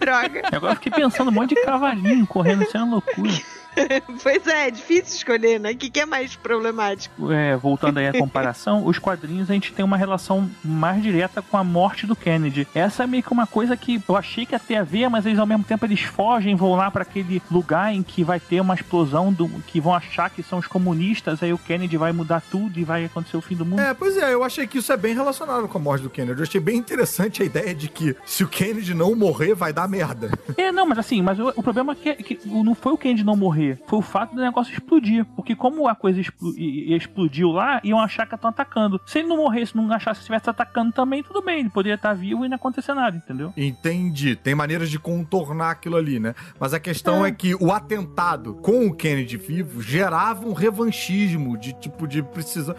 droga. Agora eu fiquei pensando um monte de cavalinho correndo, isso é uma loucura. Pois é, é difícil escolher, né? O que, que é mais problemático? É, voltando aí à comparação, os quadrinhos a gente tem uma relação mais direta com a morte do Kennedy. Essa é meio que uma coisa que eu achei que ia ter a ver, mas eles ao mesmo tempo eles fogem, vão lá para aquele lugar em que vai ter uma explosão, do, que vão achar que são os comunistas, aí o Kennedy vai mudar tudo e vai acontecer o fim do mundo. É, pois é, eu achei que isso é bem relacionado com a morte do Kennedy. Eu achei bem interessante a ideia de que se o Kennedy não morrer, vai dar merda. É, não, mas assim, mas o, o problema é que, que não foi o Kennedy não morrer, foi o fato do negócio explodir. Porque como a coisa explo- e- e explodiu lá, iam achar que estão atacando. Se ele não morresse, não achasse que estivesse atacando também, tudo bem, ele poderia estar vivo e não acontecer nada, entendeu? Entendi. Tem maneiras de contornar aquilo ali, né? Mas a questão é, que o atentado com o Kennedy vivo gerava um revanchismo de tipo de precisa.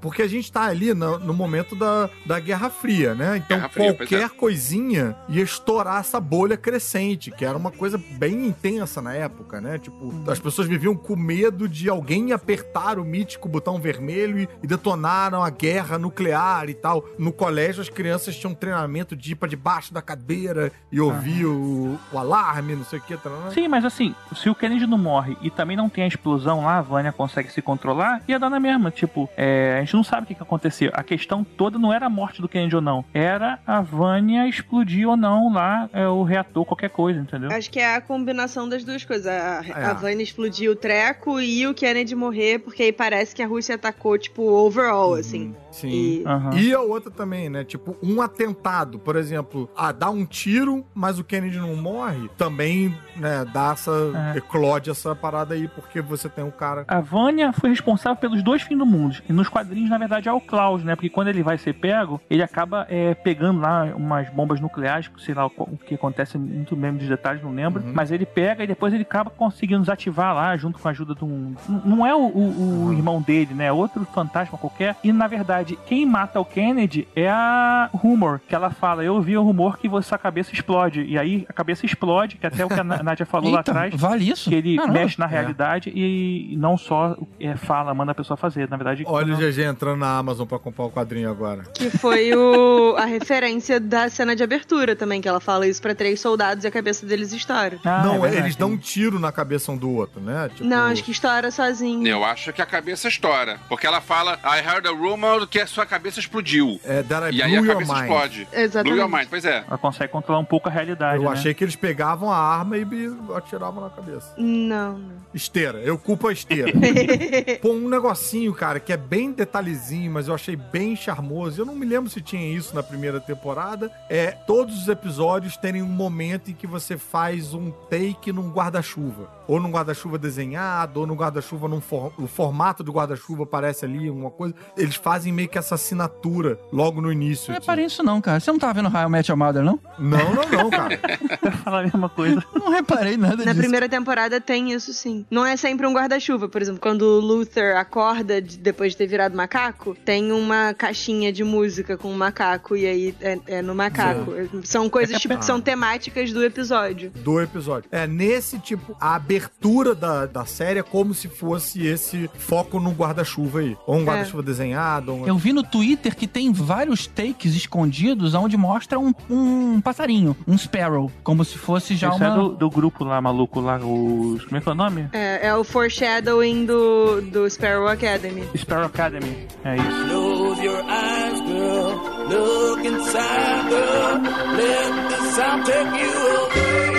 Porque a gente tá ali no, no momento da, da Guerra Fria, né? Então Guerra Fria, pois qualquer coisinha ia estourar essa bolha crescente, que era uma coisa bem intensa na época, né? Tipo, as pessoas viviam com medo de alguém apertar o mítico botão vermelho e, e detonaram a guerra nuclear e tal. No colégio, as crianças tinham um treinamento de ir pra debaixo da cadeira e ouvir o, o alarme, não sei o que. Tarana. Sim, mas assim, se o Kennedy não morre e também não tem a explosão lá, a Vânia consegue se controlar, ia dar na mesma. Tipo, é, a gente não sabe o que, que aconteceu. A questão toda não era a morte do Kennedy ou não. Era a Vânia explodir ou não lá é, o reator, qualquer coisa, entendeu? Acho que é a combinação das duas coisas. A, É. a Vânia explodir o treco e o Kennedy morrer, porque aí parece que a Rússia atacou, tipo, overall, assim. Sim. E- Aham. E a outra também, né? Tipo, um atentado, por exemplo, a dar um tiro, mas o Kennedy não morre, também, né, dá essa. É. eclode essa parada aí, porque você tem um cara. A Vânia foi responsável pelos dois fins do mundo. E nos quadrinhos, na verdade, é o Klaus, né? Porque quando ele vai ser pego, ele acaba é, pegando lá umas bombas nucleares, sei lá o, que acontece muito mesmo de detalhes, não lembro. Uhum. Mas ele pega e depois ele acaba conseguindo desativar lá, junto com a ajuda de um. Não é o, o- o irmão dele, né? É outro fantasma qualquer. E na verdade, quem mata o Kennedy é a Rumor, que ela fala: Eu ouvi o rumor que sua cabeça explode. E aí a cabeça explode, que até o que a Na- Nádia falou lá Eita, atrás. vale isso? Que ele Caramba. mexe na realidade e não só é, fala, manda a pessoa fazer. Na verdade, Olha o quando- GG entrando na Amazon pra comprar o quadrinho agora. Que foi o, a referência da cena de abertura também, que ela fala isso pra três soldados e a cabeça deles estoura. Ah, não, é verdade. eles dão um tiro na cabeça um do outro, né? Tipo, Não, acho que estoura sozinho. Eu acho que a cabeça estoura. Porque ela fala, I heard a rumor que a sua cabeça explodiu. É, that I E aí a cabeça mind. explode. Exatamente. Blew your mind, pois é. Ela consegue controlar um pouco a realidade. Eu né? achei que eles pegavam a arma e me atiravam na cabeça. Não, não. Esteira, eu culpo a esteira. Pô, um negocinho, cara, que é bem detalhezinho, mas eu achei bem charmoso. Eu não me lembro se tinha isso na primeira temporada. É todos os episódios terem um momento em que você faz um take num guarda-chuva. Ou num guarda-chuva desenhado, ou num guarda-chuva num for... o formato do guarda-chuva aparece ali, uma coisa. Eles fazem meio que essa assinatura logo no início. Não isso não, cara. Você não tava vendo How I Met Your Mother, não? Não, não, não, cara. Eu falar a mesma coisa. Não reparei nada Na disso. primeira temporada tem isso sim. Não é sempre um guarda-chuva, por exemplo, quando o Luther acorda de- depois de ter virado macaco, tem uma caixinha de música com um macaco e aí é, é no macaco. São coisas tipo que são temáticas do episódio. do episódio. É, nesse tipo, a abertura da, da série é como se fosse esse foco num guarda-chuva aí. Ou um guarda-chuva desenhado. um- Eu vi no Twitter que tem vários takes escondidos onde mostra um, um passarinho, um sparrow, como se fosse já Isso uma... é do, do grupo lá, maluco, lá, os... Como é que é o nome? É, é o foreshadowing do, do Sparrow Academy. Sparrow Academy. É isso. Close your eyes, girl. Look inside, girl. Let the sound take you away.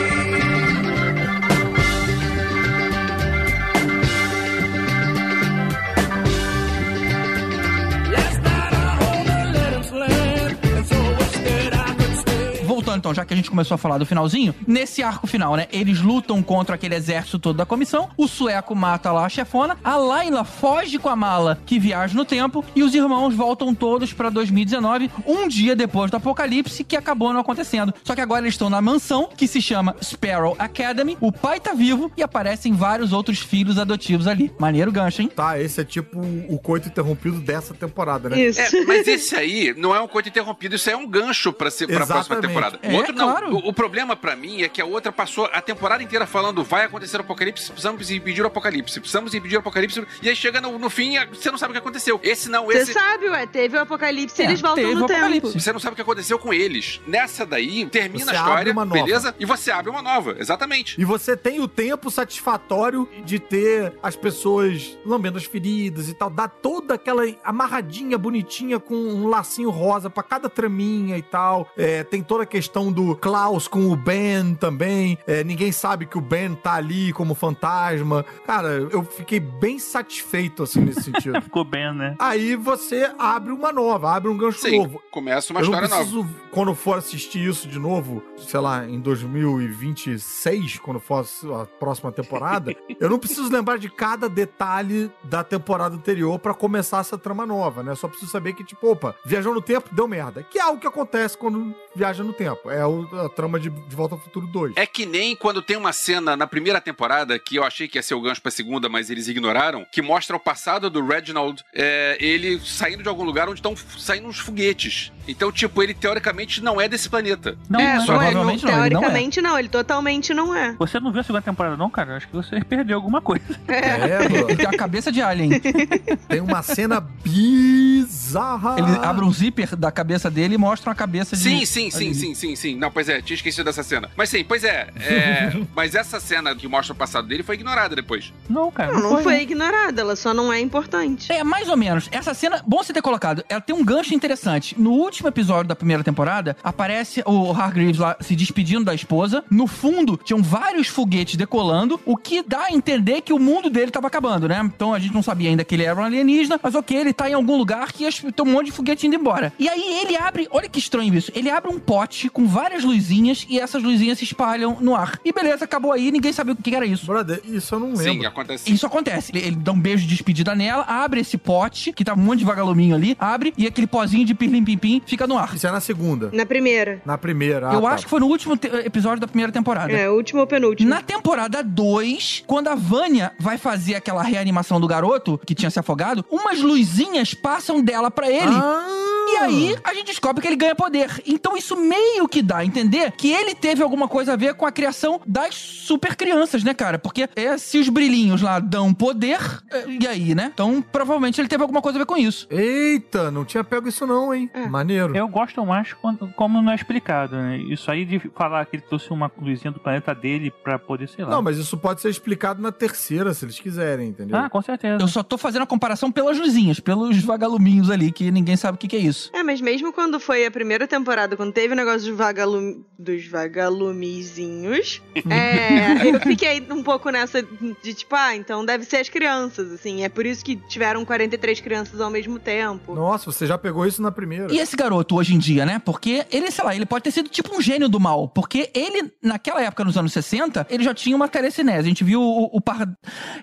Então, já que a gente começou a falar do finalzinho, nesse arco final, né? Eles lutam contra aquele exército todo da comissão, o sueco mata lá a chefona, a Layla foge com a mala que viaja no tempo e os irmãos voltam todos pra 2019, um dia depois do apocalipse que acabou não acontecendo. Só que agora eles estão na mansão que se chama Sparrow Academy, o pai tá vivo e aparecem vários outros filhos adotivos ali. Maneiro gancho, hein? Tá, esse é tipo o coito interrompido dessa temporada, né? Isso. É, mas esse aí não é um coito interrompido, isso aí é um gancho pra, ser, pra próxima temporada. É, O outro não. claro. O, o problema pra mim é que a outra passou a temporada inteira falando vai acontecer o apocalipse, precisamos impedir o apocalipse, precisamos impedir o apocalipse, e aí chega no, no fim você não sabe o que aconteceu. Esse não, Você esse. sabe, ué, teve o apocalipse e É, eles voltam no tempo. Você não sabe o que aconteceu com eles. Nessa daí, termina Você a história, uma nova. beleza? E você abre uma nova, exatamente. E você tem o tempo satisfatório de ter as pessoas lambendo as feridas e tal. Dá toda aquela amarradinha bonitinha com um lacinho rosa pra cada traminha e tal. É, tem toda a questão do Klaus com o Ben também. É, ninguém sabe que o Ben tá ali como fantasma. Cara, eu fiquei bem satisfeito assim nesse sentido. Ficou bem, né? Aí você abre uma nova, abre um gancho Sim, novo. começa uma eu não história nova. preciso, quando for assistir isso de novo, sei lá, em 2026, quando for a próxima temporada, eu não preciso lembrar de cada detalhe da temporada anterior pra começar essa trama nova, né? Só preciso saber que, tipo, opa, viajou no tempo, deu merda. Que é algo que acontece quando viaja no tempo. É a trama de, de Volta ao Futuro 2. É que nem quando tem uma cena na primeira temporada, que eu achei que ia ser o gancho pra segunda, mas eles ignoraram, que mostra o passado do Reginald, é, ele saindo de algum lugar onde estão saindo uns foguetes. Então, tipo, ele teoricamente não é desse planeta. Não, é, mas não é, provavelmente não, ele não é. teoricamente não, ele totalmente não é. você não viu a segunda temporada, não, cara? Acho que você perdeu alguma coisa. É, Ele mano. tem uma cabeça de alien. Tem uma cena bizarra. Ele abre um zíper da cabeça dele e mostra uma cabeça de. Sim, sim, sim, sim, sim, sim. Não, pois é, tinha esquecido dessa cena. Mas sim, pois é. é, mas essa cena que mostra o passado dele foi ignorada depois. Não, cara. Não, não foi né? ignorada, ela só não é importante. É, mais ou menos. Essa cena, bom você ter colocado, ela tem um gancho interessante. No último episódio da primeira temporada, aparece o Hargreaves lá se despedindo da esposa. No fundo, tinham vários foguetes decolando, o que dá a entender que o mundo dele tava acabando, né? Então a gente não sabia ainda que ele era um alienígena, mas ok, ele tá em algum lugar que tem um monte de foguete indo embora. E aí ele abre, olha que estranho isso, ele abre um pote com várias luzinhas e essas luzinhas se espalham no ar. E beleza, acabou aí, ninguém sabia o que era isso. Brother, isso eu não Sim, lembro. acontece. Isso acontece. Ele, ele dá um beijo de despedida nela, abre esse pote, que tá um monte de vagaluminho ali, abre, e aquele pozinho de pirlim-pim-pim fica no ar. Isso é na segunda. Na primeira. Na primeira. Eu ah, acho que foi no último episódio da primeira temporada. É, último ou penúltimo. Na temporada 2, quando a Vânia vai fazer aquela reanimação do garoto, que tinha se afogado, umas luzinhas passam dela pra ele. Ah! E aí, a gente descobre que ele ganha poder. Então, isso meio que dá a entender que ele teve alguma coisa a ver com a criação das super crianças, né, cara? Porque é, se os brilhinhos lá dão poder, é, e aí, né? Então, provavelmente ele teve alguma coisa a ver com isso. Eita, não tinha pego isso não, hein? É. Maneiro. Eu gosto mais quando, como não é explicado, né? Isso aí de falar que ele trouxe uma luzinha do planeta dele pra poder, sei lá. Não, mas isso pode ser explicado na terceira, se eles quiserem, entendeu? Ah, com certeza. Eu só tô fazendo a comparação pelas luzinhas, pelos vagaluminhos ali, que ninguém sabe o que, que é isso. É, mas mesmo quando foi a primeira temporada, quando teve o negócio dos, vagalu... dos vagalumizinhos, é, eu fiquei um pouco nessa de tipo, ah, então deve ser as crianças, assim. É por isso que tiveram 43 crianças ao mesmo tempo. Nossa, você já pegou isso na primeira. E esse garoto hoje em dia, né? Porque ele, sei lá, ele pode ter sido tipo um gênio do mal. Porque ele, naquela época, nos anos 60, ele já tinha uma telecinese. A gente viu o, o par...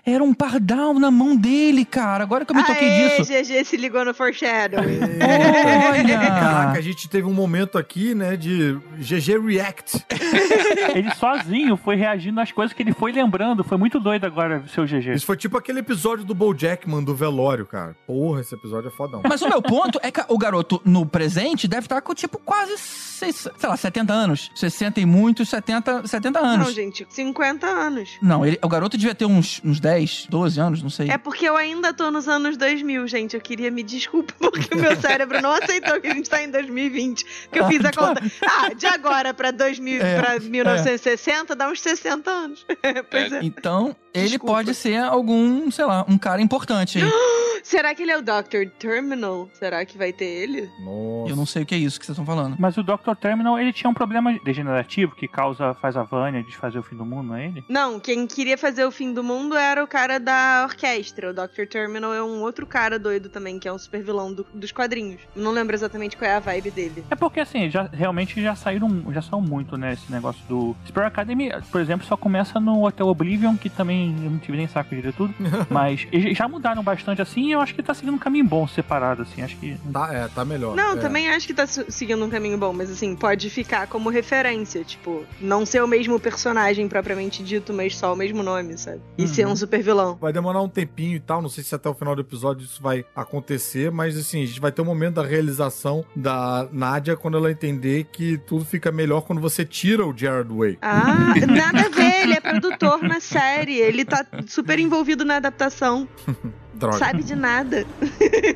Era um pardal na mão dele, cara. Agora que eu me toquei Aê, disso. GG se ligou no foreshadowing. Olha! Caraca, a gente teve um momento aqui, né, de GG React. Ele sozinho foi reagindo às coisas que ele foi lembrando. Foi muito doido agora, seu GG. Isso foi tipo aquele episódio do BoJackman do velório, cara. Porra, esse episódio é fodão. Mas o meu ponto é que o garoto no presente deve estar com, tipo, quase, seis- sei lá, 70 anos. 60 e muitos, 70, 70 anos. Não, gente, 50 anos. Não, ele, o garoto devia ter uns, uns 10, 12 anos, não sei. É porque eu ainda tô nos anos 2000, gente. Eu queria me desculpar porque o meu cérebro não aceitou que a gente tá em 2020. Que eu fiz a conta. Ah, de agora pra, 2000, É, pra 1960 dá uns 60 anos. pois é. Então, ele Desculpa. pode ser algum, sei lá, um cara importante aí. Será que ele é o Dr. Terminal? Será que vai ter ele? Nossa. Eu não sei o que é isso que vocês estão falando. Mas o Dr. Terminal, ele tinha um problema degenerativo que causa, faz a Vânia desfazer o fim do mundo, não é ele? Não, quem queria fazer o fim do mundo era o cara da orquestra. O Dr. Terminal é um outro cara doido também, que é um super vilão do- dos quadrinhos. Não lembro exatamente qual é a vibe dele. É porque, assim, já, realmente já saíram, já saiu muito, né, esse negócio do... Spare Academy, por exemplo, só começa no Hotel Oblivion, que também eu não tive nem saco de ler tudo, mas já mudaram bastante, assim, e eu acho que tá seguindo um caminho bom separado, assim, acho que... Tá, é, tá melhor. Não, é. também acho que tá seguindo um caminho bom, mas assim, pode ficar como referência, tipo, não ser o mesmo personagem propriamente dito, mas só o mesmo nome, sabe? E Uhum. ser um super vilão. Vai demorar um tempinho e tal, não sei se até o final do episódio isso vai acontecer, mas assim, a gente vai ter um momento da realização da Nadia quando ela entender que tudo fica melhor quando você tira o Jared Way. Ah, nada a ver, ele é produtor na série, ele tá super envolvido na adaptação, Droga. sabe de nada.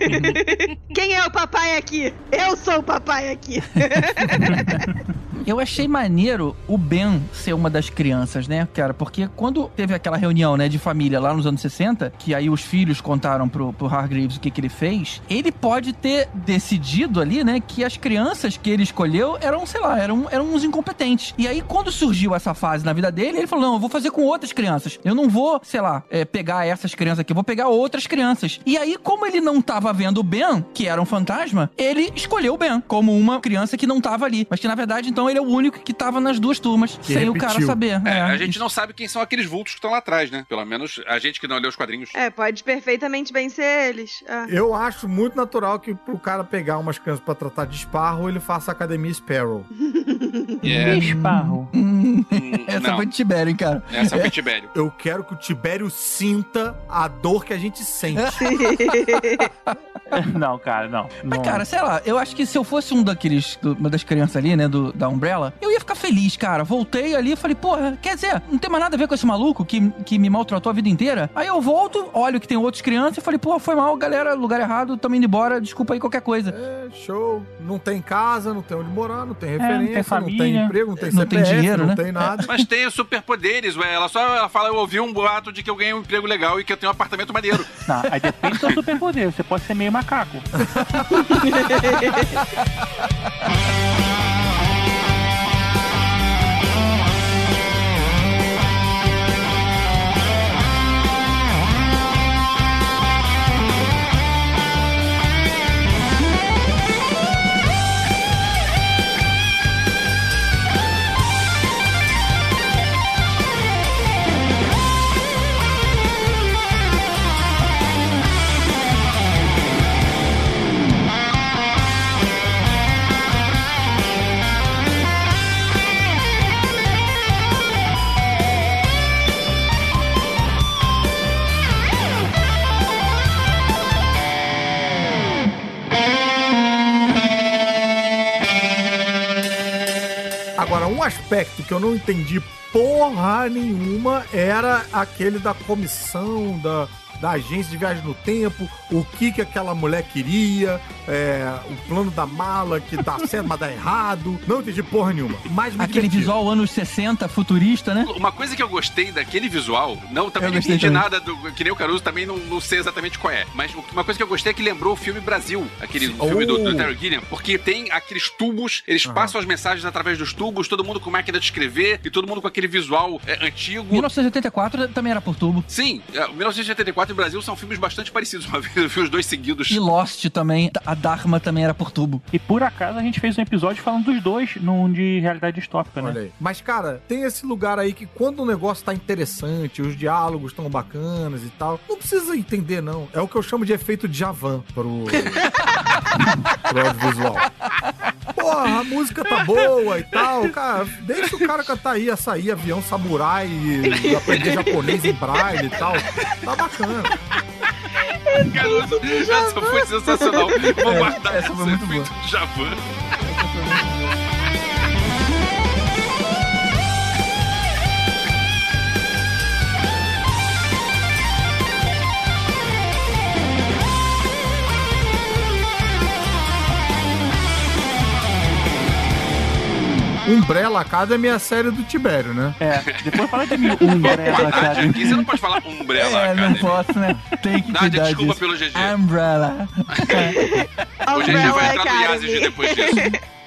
Quem é o papai aqui? Eu sou o papai aqui. Eu achei maneiro o Ben ser uma das crianças, né, cara? Porque quando teve aquela reunião, né, de família lá nos anos 60, que aí os filhos contaram pro, pro Hargreaves o que, que ele fez, ele pode ter decidido ali, né, que as crianças que ele escolheu eram, sei lá, eram, eram uns incompetentes. E aí, quando surgiu essa fase na vida dele, ele falou: não, eu vou fazer com outras crianças. Eu não vou, sei lá, é, pegar essas crianças aqui, eu vou pegar outras crianças. E aí, como ele não tava vendo o Ben, que era um fantasma, ele escolheu o Ben como uma criança que não tava ali. Mas que na verdade, então, ele é o único que tava nas duas turmas, Que sem o cara repetiu. saber. É, É, a gente não sabe quem são aqueles vultos que estão lá atrás, né? Pelo menos a gente que não lê os quadrinhos. É, pode perfeitamente bem ser eles. Ah. Eu acho muito natural que pro cara pegar umas crianças pra tratar de Sparrow, ele faça a Academia Sparrow. É, Esparro. Hum, hum, Essa não, foi de Tibério, hein, cara. essa foi Tibério. Eu quero que o Tibério sinta a dor que a gente sente. Não, cara, não. Mas, não. cara, sei lá, eu acho que se eu fosse um daqueles, do- uma das crianças ali, né, do, da Umbrella, eu ia ficar feliz, cara. Voltei ali e falei, porra, quer dizer, não tem mais nada a ver com esse maluco que, que me maltratou a vida inteira. Aí eu volto, olho que tem outras crianças e falei, pô, foi mal, galera, lugar errado, tamo indo embora, desculpa aí qualquer coisa. É, show. Não tem casa, não tem onde morar, não tem não tem referência, não tem, família, emprego, não tem não tem CPF, dinheiro, não né? tem nada. Mas tem os superpoderes, ué. Ela só ela fala, eu ouvi um boato de que eu ganhei um emprego legal e que eu tenho um apartamento maneiro. Não, aí depende do seu superpoder. Você pode ser meio macaco. aspecto que eu não entendi porra nenhuma era aquele da comissão, da, da agência de viagem no tempo, o que que aquela mulher queria, é, o plano da mala que dá certo, mas dá errado. Não entendi porra nenhuma. Mas Aquele divertido. visual anos 60, futurista, né? Uma coisa que eu gostei daquele visual, não também não entendi nada do. Que nem o Caruso também não, não, sei exatamente qual é. Mas uma coisa que eu gostei é que lembrou o filme Brasil, aquele Sim. filme oh. do, do oh. Terry Gilliam, porque tem aqueles tubos, eles uhum. passam as mensagens através dos tubos, todo mundo com máquina de escrever e todo mundo com aquele visual é, antigo. 1984 também era por tubo. Sim, é, 1984 Gato Brasil são filmes bastante parecidos. Uma vez eu vi os dois seguidos. E Lost também. A Dharma também era por tubo. E por acaso a gente fez um episódio falando dos dois, num de realidade distópica, né? Olha né? Aí. Mas, cara, tem esse lugar aí que quando o negócio tá interessante, os diálogos estão bacanas e tal, não precisa entender, não. É o que eu chamo de efeito Javan pro. pro audiovisual. Porra, a música tá boa e tal, cara. Deixa o cara cantar aí, açaí, avião, samurai, aprender japonês em braille e tal. Tá bacana. Caruso, essa foi sensacional. Vou É, guardar essa foi muito de Javan. Umbrella Academy é a série do Tibério, né? É, depois fala de mim. Umbrella, Aqui cara. você não pode falar Umbrella, é, cara. não posso, né? Tem que Nádia, desculpa disso. pelo GG. Umbrella. O GG vai Umbrella entrar no Yazid Academy. depois disso.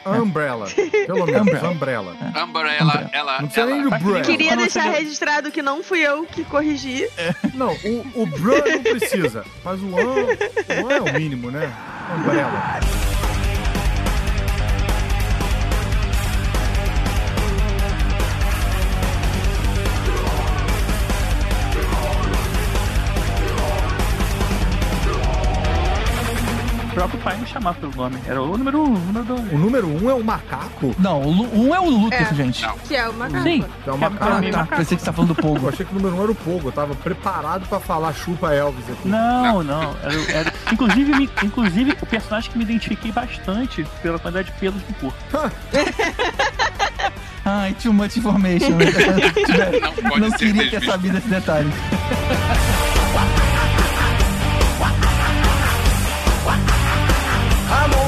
Umbrella. Pelo menos, Umbrella. Umbrella. Umbrella, ela. Não precisa nem ela... do Umbrella. Queria deixar registrado que não fui eu que corrigi. Não, o, o Bru não precisa. Mas o An, o An é o mínimo, né? Umbrella. Próprio pai me chamava pelo nome. Era o número um, o número dois. O número um é o macaco? Não, o um é o Lucas, É. gente. Não. Que é o macaco. Sim. É o macaco. Ah, mim, tá. macaco. Pensei que você tá falando do Eu Pogo. achei que o número um era o Pogo. Eu tava preparado pra falar chupa Elvis aqui. Não, não. Era, era- inclusive, me- inclusive, o personagem que me identifiquei bastante pela quantidade de pelos no corpo. Ai, too much information. Não não queria ter sabido esse detalhe. Amor.